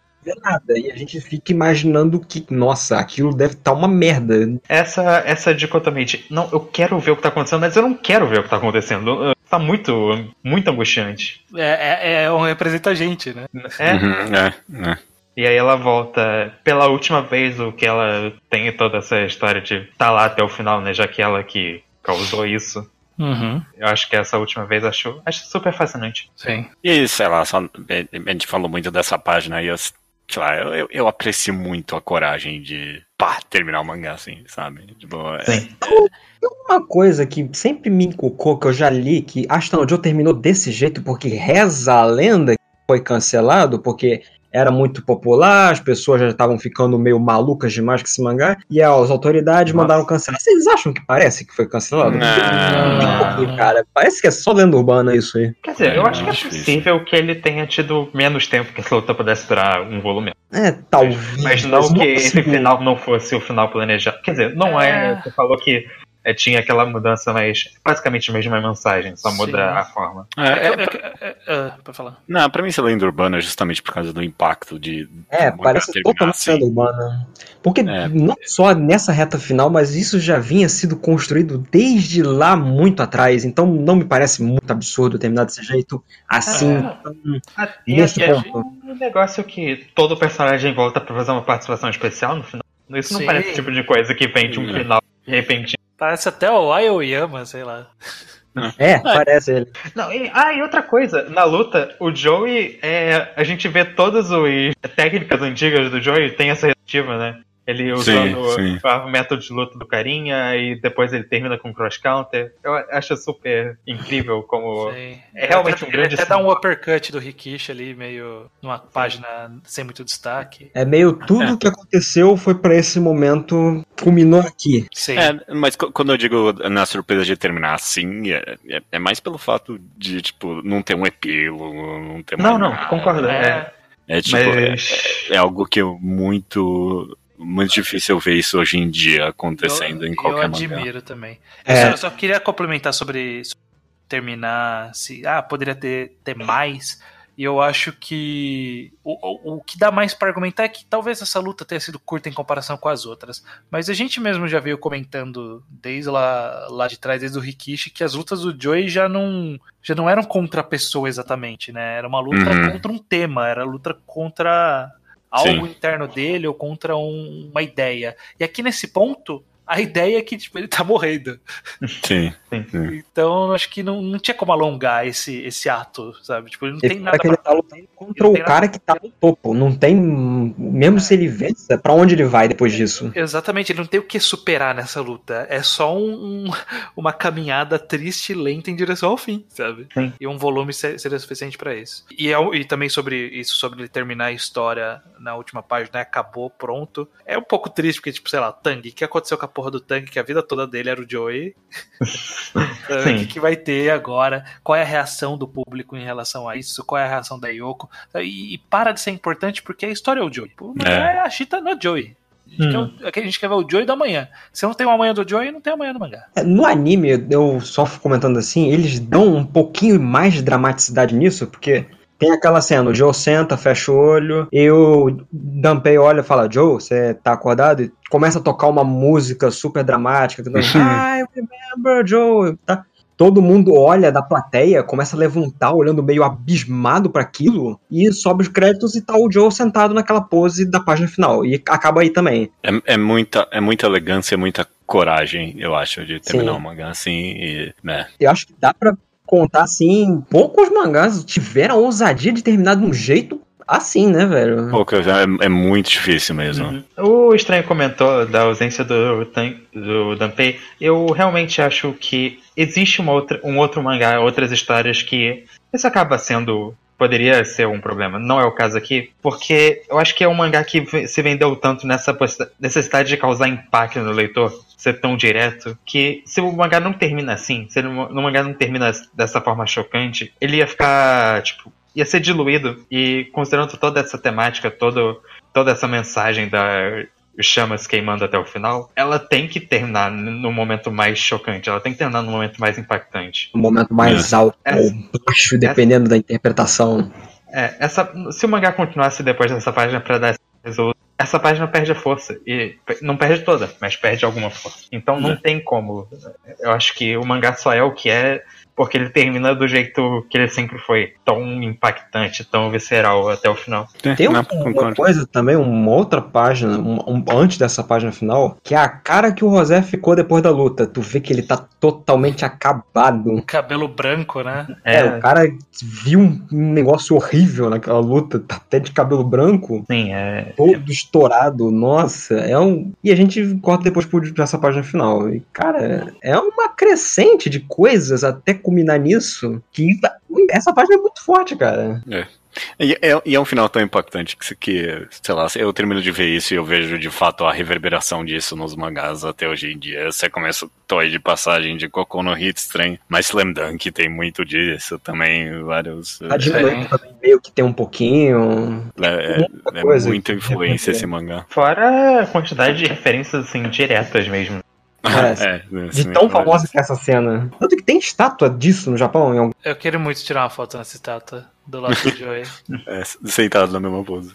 C: nada. E a gente fica imaginando que, nossa, aquilo deve estar uma merda.
B: Essa, essa dicotomia de, não, eu quero ver o que tá acontecendo, mas eu não quero ver o que tá acontecendo. Tá muito, muito angustiante.
A: É, é, é um representa a gente, né?
B: É,
D: Uhum, é, é.
B: E aí ela volta pela última vez o que ela tem toda essa história de estar tá lá até o final, né? Já que ela que causou isso.
A: Uhum,
B: Eu acho que essa última vez acho, acho super fascinante.
A: sim.
D: E sei lá, só, a gente falou muito dessa página aí, eu, sei lá, eu, eu, eu aprecio muito a coragem de pá, terminar o mangá assim, sabe? Tipo, é-
B: Sim.
C: Uma coisa que sempre me encucou, que eu já li, que Ashton Joe terminou desse jeito porque reza a lenda que foi cancelado, porque era muito popular, as pessoas já estavam ficando meio malucas demais com esse mangá, e as autoridades
B: Nossa.
C: mandaram cancelar. Vocês acham que parece que foi cancelado?
D: Não.
C: Cara, parece que é só lenda urbana isso aí.
B: Quer dizer, eu acho que é
D: difícil.
B: possível que ele tenha tido menos tempo que essa luta pudesse durar um volume.
C: É, talvez.
B: Mas não que esse final não fosse o final planejado. Quer dizer, não é.
A: É.
B: Você falou que é, tinha aquela mudança, mas basicamente a mesma mensagem, só muda
A: Sim.
B: a forma.
D: É, é,
A: É é- é- é, pra falar.
D: não, pra mim essa lenda urbana é justamente por causa do impacto de.
C: É, parece totalmente
D: assim.
C: lenda urbana. Porque
D: É.
C: não só nessa reta final, mas isso já vinha sido construído desde lá muito atrás. Então não me parece muito absurdo terminar desse jeito assim.
A: É.
B: Ah, E
C: Nesse
B: é
C: ponto.
B: um negócio que todo personagem volta pra fazer uma participação especial no final. Isso não
A: Sim.
B: parece o tipo de coisa que vem de um final de repente.
A: Parece até o Aoyama, sei lá.
C: É, parece ele.
B: Não, e, ah, e outra coisa, na luta, o Joey, é, a gente vê todas as técnicas antigas do Joey, tem essa reativa, né? Ele usando
D: sim.
B: o método de luta do carinha e depois ele termina com cross counter. Eu acho super incrível como.
A: Sei.
B: É realmente
A: Ele
B: um grande
A: Até dá um uppercut do Rikishi ali, meio numa página sem muito destaque.
C: É meio tudo o que aconteceu foi pra esse momento, culminou aqui.
A: Sim.
D: É, mas quando eu digo na surpresa de terminar assim, é, é- é mais pelo fato de, tipo, não ter um epílogo, não ter
B: Não,
D: mais
B: não,
D: nada.
B: concordo. É,
D: É tipo, é,
B: mas.
D: é algo que eu muito. Muito difícil eu ver isso hoje em dia acontecendo
A: eu,
D: em qualquer
A: Eu
D: mangá.
A: admiro também.
C: É.
A: Eu, só, só queria complementar sobre, sobre terminar, se ah, poderia ter, ter mais. E eu acho que o, o, o que dá mais para argumentar é que talvez essa luta tenha sido curta em comparação com as outras. Mas a gente mesmo já veio comentando desde lá, lá de trás, desde o Rikishi, que as lutas do Joey já não, já não eram contra a pessoa exatamente, né? Era uma luta
D: Uhum.
A: contra um tema, era luta contra algo
D: Sim.
A: interno dele ou contra um- uma ideia. E aqui nesse ponto, a ideia é que tipo, ele tá morrendo.
D: Sim.
A: Então, eu acho que não, não tinha como alongar esse, esse ato, sabe? Tipo, ele não
C: Ele
A: tem
C: fala
A: nada
C: que ele
A: pra...
C: tá lutando contra
A: Ele
C: o cara que tá no topo. Não tem. Mesmo se ele vença, pra onde ele vai depois disso?
A: Exatamente, ele não tem o que superar nessa luta. É só um- um- uma caminhada triste e lenta em direção ao fim, sabe?
B: Sim.
A: E um volume se- seria suficiente pra isso. E, é e também sobre isso, sobre ele terminar a história na última página, né? acabou, pronto. É um pouco triste, porque, tipo, sei lá, Tang, o que aconteceu com a porra do Tang, que a vida toda dele era o Joey? O que, que vai ter agora? Qual é a reação do público em relação a isso? Qual é a reação da Yoko? E, e para de ser importante porque a história é o Joey. Pô,
D: É.
A: é a Chita no Joey. A gente,
B: Hum.
A: aqui a gente quer ver o Joey da manhã. Se não tem o amanhã do Joey, não tem amanhã do mangá.
C: É, No anime, eu só comentando assim, eles dão um pouquinho mais de dramaticidade nisso, porque tem aquela cena, o Joe senta, fecha o olho, e o Dunpei olha e fala, Joe, você tá acordado? E começa a tocar uma música super dramática, cantando, I remember, Joe, tá? Todo mundo olha da plateia, começa a levantar, olhando meio abismado pra aquilo, e sobe os créditos e tá o Joe sentado naquela pose da página final. E acaba aí também.
D: É, é muita, é muita elegância, é muita coragem, eu acho, de terminar
C: Sim.
D: o mangá assim. E, né.
C: Eu acho que dá pra contar assim, poucos mangás tiveram a ousadia de terminar de um jeito assim, né, velho?
D: Pô, cara, é, é muito difícil mesmo.
B: Uhum. O Estranho comentou da ausência do, do Danpei. Eu realmente acho que existe uma outra, um outro mangá, outras histórias que isso acaba sendo. Poderia ser um problema. Não é o caso aqui, porque eu acho que é um mangá que se vendeu tanto nessa necessidade de causar impacto no leitor, ser tão direto, que se o mangá não termina assim, se ele, o mangá não termina dessa forma chocante, ele ia ficar, tipo, ia ser diluído. E considerando toda essa temática, todo, toda essa mensagem da chamas queimando até o final, ela tem que terminar no momento mais chocante, ela tem que terminar no momento mais impactante.
C: Um momento mais alto
B: Essa-
C: ou baixo, dependendo da interpretação.
B: É, essa, se o mangá continuasse depois dessa página pra dar essa página perde a força. E não perde toda, mas perde alguma força. Então não
D: É.
B: tem como. Eu acho que o mangá só é o que é porque ele termina do jeito que ele sempre foi. Tão impactante, tão visceral até o final.
D: É,
C: Tem um- uma
D: concordo.
C: coisa também, uma outra página, um- um- antes dessa página final, que é a cara que o José ficou depois da luta. Tu vê que ele tá totalmente acabado.
A: Cabelo branco, né?
C: É, o cara viu um negócio horrível naquela luta, tá até de cabelo branco,
B: sim, é.
C: todo estourado. Nossa, é um. E a gente corta depois por essa página final. E, cara, é uma crescente de coisas até culminar nisso. Que essa página é muito forte, cara.
D: E é, e é um final tão impactante que, que, sei lá, eu termino de ver isso e eu vejo de fato a reverberação disso nos mangás até hoje em dia. Você começa o toy de passagem de Goku no Hitstream, mas Slam Dunk tem muito disso também, vários...
C: A de também meio que tem um pouquinho...
D: É, é, é muita influência esse mangá.
B: Fora a quantidade de referências, assim, diretas mesmo.
C: É, é, de tão famosa que é essa cena. Tanto que tem estátua disso no Japão. Algum...
A: Eu quero muito tirar uma foto nessa estátua do lado do Joey.
D: é, sentado na mesma pose.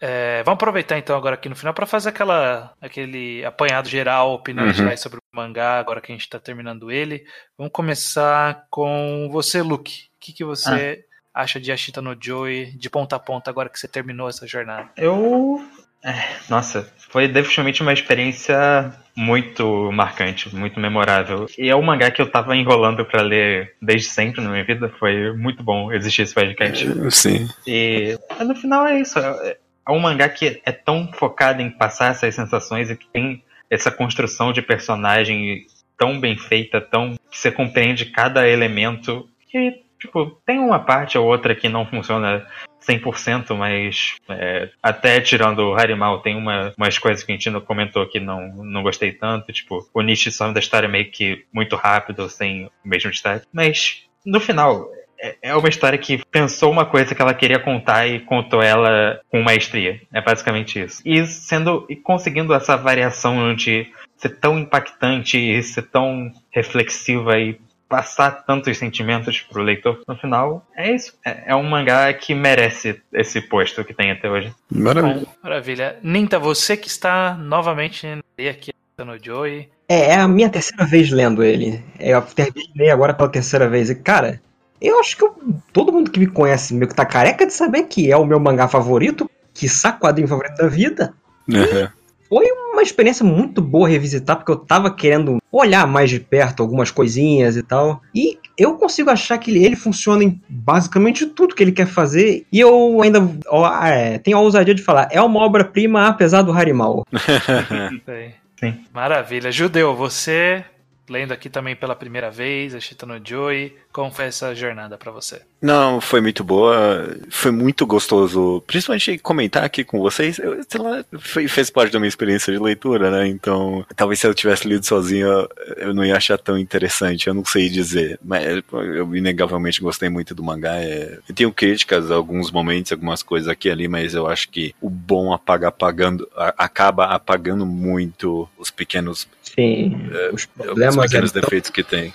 A: É, vamos aproveitar então agora aqui no final para fazer aquela, aquele apanhado geral, opiniões uhum. sobre o mangá, agora que a gente está terminando ele. Vamos começar com você, Luke. O que, que você ah. acha de Ashita no Joey de ponta a ponta agora que você terminou essa jornada?
B: Eu é, nossa, foi definitivamente uma experiência muito marcante, muito memorável. E é um mangá que eu tava enrolando para ler desde sempre na minha vida. Foi muito bom existir esse podcast.
D: Sim.
B: E no final é isso. É, é um mangá que é tão focado em passar essas sensações e que tem essa construção de personagem tão bem feita, tão que você compreende cada elemento que tipo, tem uma parte ou outra que não funciona 100%, mas é, até tirando o Harimal, tem uma, umas coisas que a gente comentou que não, não gostei tanto, tipo, o Nishi só da história meio que muito rápido, sem o mesmo destaque. Mas, no final, é, é uma história que pensou uma coisa que ela queria contar e contou ela com maestria. É basicamente isso. E sendo e conseguindo essa variação de ser tão impactante e ser tão reflexiva e passar tantos sentimentos pro leitor no final, é isso. É, é um mangá que merece esse posto que tem até hoje.
A: Maravilha. Bom, maravilha. Ninta, você que está novamente aqui no Joey.
C: É, é a minha terceira vez lendo ele. É, eu terminei agora pela terceira vez. E, cara, eu acho que eu, todo mundo que me conhece meio que tá careca de saber que é o meu mangá favorito, que quadrinho favorito da vida. Uhum. Foi uma experiência muito boa revisitar, porque eu tava querendo olhar mais de perto algumas coisinhas e tal. E eu consigo achar que ele, funciona em basicamente tudo que ele quer fazer. E eu ainda ó, é, tenho a ousadia de falar, é uma obra-prima apesar do Harimal.
A: Sim. Maravilha. Judeu, você lendo aqui também pela primeira vez, a Chita no Joey. Como foi essa jornada para você?
D: Não, foi muito boa, foi muito gostoso, principalmente comentar aqui com vocês. Eu, sei lá, foi, fez parte da minha experiência de leitura, né? Então, talvez se eu tivesse lido sozinho, eu não ia achar tão interessante. Eu não sei dizer, mas eu inegavelmente gostei muito do mangá. É, eu tenho críticas, alguns momentos, algumas coisas aqui e ali, mas eu acho que o bom apaga apagando, acaba apagando muito os pequenos,
C: Sim,
D: é, os, problemas pequenos é defeitos que tem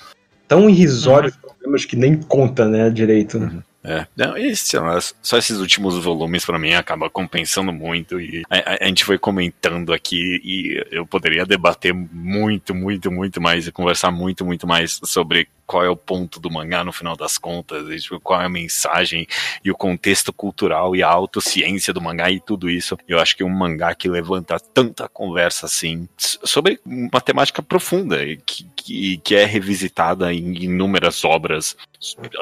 C: tão irrisórios uhum. problemas que nem conta, né, direito. Uhum.
D: É, não, esse, só esses últimos volumes para mim acaba compensando muito e a, a, gente foi comentando aqui e eu poderia debater muito, muito, muito mais e conversar muito, muito mais sobre qual é o ponto do mangá no final das contas, e, tipo, qual é a mensagem e o contexto cultural e a autociência do mangá e tudo isso. Eu acho que um mangá que levanta tanta conversa assim sobre uma temática profunda que, que, que é revisitada em inúmeras obras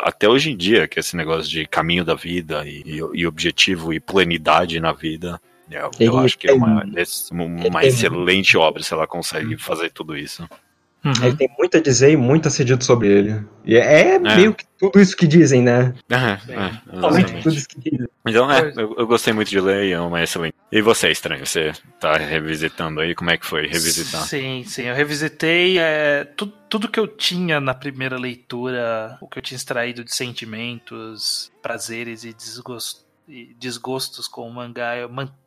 D: até hoje em dia, que é esse negócio de caminho da vida e, e objetivo e plenidade na vida. Eu, eu acho que é uma, uma excelente obra se ela consegue fazer tudo isso.
C: Uhum. Ele tem muito a dizer e muito a ser dito sobre ele. E é, é, é. meio que tudo isso que dizem, né?
D: É, é, tudo isso que dizem. Então, é, eu, eu, gostei muito de ler e é uma excelente. E você, estranho, você tá revisitando aí? Como é que foi revisitar?
A: Sim, sim, eu revisitei é, tudo, tudo que eu tinha na primeira leitura, o que eu tinha extraído de sentimentos, prazeres e desgostos desgostos com o mangá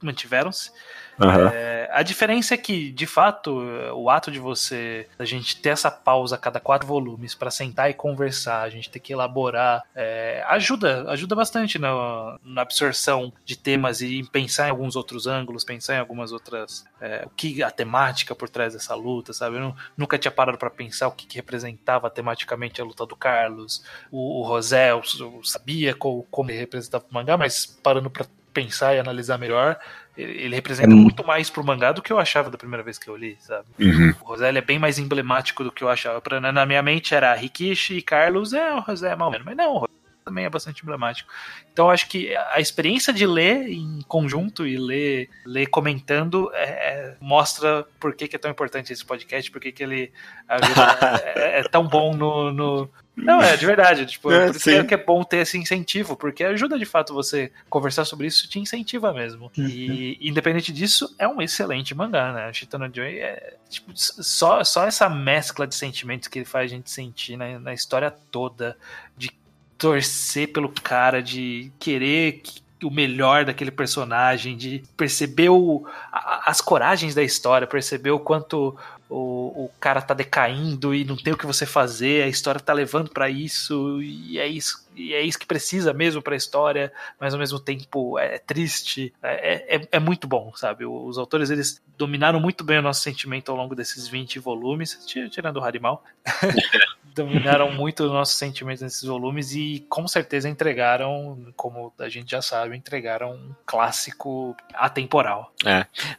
A: mantiveram-se. Uhum. É, a diferença é que, de fato, o ato de você, a gente ter essa pausa a cada quatro volumes para sentar e conversar, a gente ter que elaborar, é, ajuda, ajuda bastante na, na, absorção de temas e pensar em alguns outros ângulos, pensar em algumas outras, é, o que a temática por trás dessa luta, sabe? Eu nunca tinha parado para pensar o que, que, representava tematicamente a luta do Carlos, o, o Rosé, eu, eu sabia como, como ele representava o mangá, mas parando para pensar e analisar melhor, ele representa é muito mais pro mangá do que eu achava da primeira vez que eu li, sabe? Uhum. O Rosé é bem mais emblemático do que eu achava. Pra, na minha mente era Rikishi e Carlos, é, o Rosé é mal menos. Mas não, o Rosé também é bastante emblemático. Então acho que a experiência de ler em conjunto e ler, ler comentando é, é, mostra por que, que, é tão importante esse podcast, por que, que ele é, é, é, tão bom no, no Não, é de verdade. Tipo,
D: É,
A: por isso que é,
D: sim.
A: que é bom ter esse incentivo, porque ajuda de fato você conversar sobre isso, te incentiva mesmo. E independente disso, é um excelente mangá, né? Shitano Joy é tipo, só, só essa mescla de sentimentos que ele faz a gente sentir na, na história toda, de torcer pelo cara, de querer que- o melhor daquele personagem, de perceber o, a- as coragens da história, perceber o quanto o, o cara tá decaindo e não tem o que você fazer, a história tá levando pra isso, e é isso, e é isso que precisa mesmo pra história, mas ao mesmo tempo é triste. É, é, é muito bom, sabe? Os autores eles dominaram muito bem o nosso sentimento ao longo desses 20 volumes, ti- tirando o Harimal. dominaram muito o nosso sentimento nesses volumes e com certeza entregaram, como a gente já sabe, entregaram um clássico atemporal.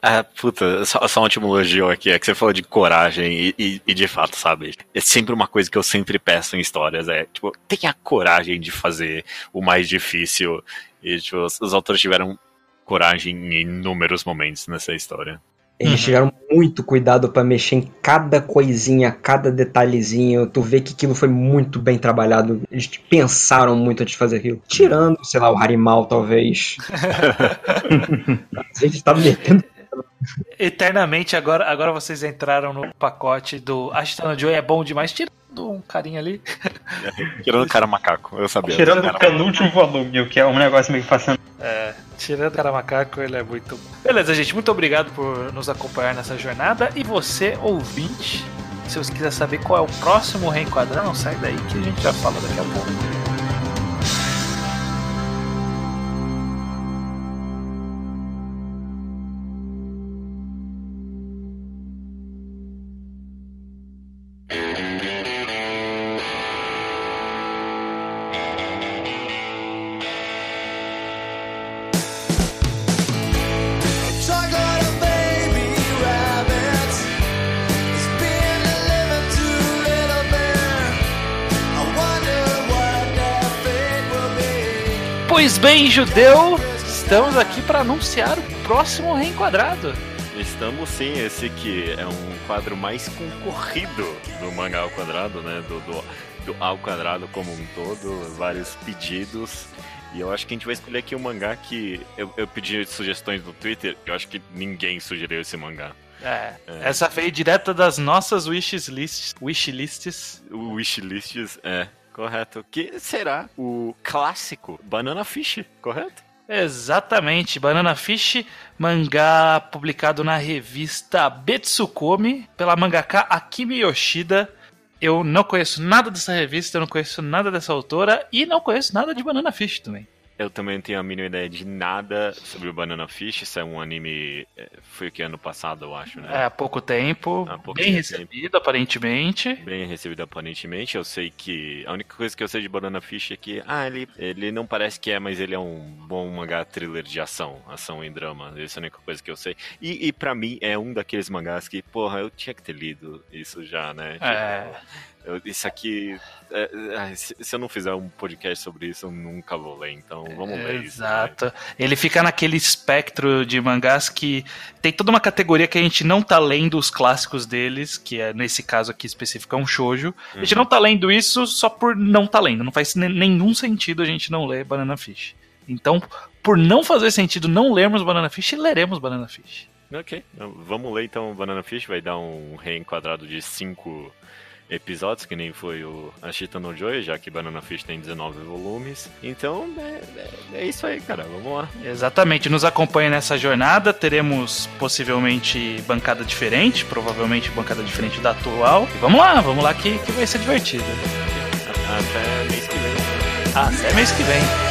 D: Ah, puta, só, só um último elogio aqui, é que você falou de coragem e, e- e de fato, sabe? É sempre uma coisa que eu sempre peço em histórias, é, tipo, tenha coragem de fazer o mais difícil. E, tipo, os, os autores tiveram coragem em inúmeros momentos nessa história.
C: Eles
A: Uhum.
C: tiveram muito cuidado pra mexer em cada coisinha, cada detalhezinho. Tu vê que aquilo foi muito bem trabalhado. Eles pensaram muito antes de fazer aquilo. Tirando, sei lá, o Harimal, talvez. A gente tá metendo.
A: Eternamente, agora, agora vocês entraram no pacote do Ashitano Joy é bom demais, tirando um carinha ali.
D: Tirando o cara macaco, eu sabia.
B: Tirando
D: Cara,
B: o penúltimo volume, o que é um negócio meio fascinante.
A: É, tirando o cara macaco, ele é muito bom. Beleza, gente, muito obrigado por nos acompanhar nessa jornada. E você, ouvinte, se você quiser saber qual é o próximo reenquadrar, não sai daí que a gente já fala daqui a pouco. Judeu, estamos aqui para anunciar o próximo reenquadrado.
D: Estamos sim, esse aqui é um quadro mais concorrido do mangá ao quadrado, né? Do, do, do ao quadrado como um todo, vários pedidos. E eu acho que a gente vai escolher aqui um mangá que eu, eu pedi sugestões no Twitter, eu acho que ninguém sugeriu esse mangá.
A: É, essa veio direta das nossas wishlists. Wishlists.
D: O Wishlists é correto. Que será o clássico Banana Fish, correto?
A: Exatamente, Banana Fish, mangá publicado na revista Betsukomi pela mangaka Akimi Yoshida. Eu não conheço nada dessa revista, eu não conheço nada dessa autora e não conheço nada de Banana Fish também.
D: Eu também não tenho a mínima ideia de nada sobre o Banana Fish. Isso é um anime. é, Foi o que ano passado, eu acho, né?
A: É, há pouco tempo,
D: Há pouco
A: bem
D: tempo.
A: recebido aparentemente.
D: bem recebido aparentemente. Eu sei que a única coisa que eu sei de Banana Fish é que ah, ele, ele não parece que é, mas ele é um bom mangá thriller de ação, ação e drama. Essa é a única coisa que eu sei. E, e para mim é um daqueles mangás que, porra, eu tinha que ter lido isso já, né? Tipo,
A: É.
D: eu- isso aqui, é, é, se, se eu não fizer um podcast sobre isso, eu nunca vou ler. Então vamos ler isso. né?
A: Exato. Ele fica naquele espectro de mangás que tem toda uma categoria que a gente não tá lendo os clássicos deles, que é nesse caso aqui específico é um shoujo. A gente
D: Uhum.
A: não tá lendo isso só por não tá lendo. Não faz ne- nenhum sentido a gente não ler Banana Fish. Então, por não fazer sentido não lermos Banana Fish, leremos Banana Fish.
D: Ok, vamos ler então Banana Fish, vai dar um reenquadrado de cinco episódios, que nem foi o Ashita no Joy, já que Banana Fish tem 19 volumes. Então, é, é- é isso aí, cara, vamos lá.
A: Exatamente, nos acompanhe nessa jornada. Teremos possivelmente bancada diferente, provavelmente bancada diferente da atual. E vamos lá, vamos lá que, que vai ser divertido.
D: Até mês que vem.
A: Até mês que vem.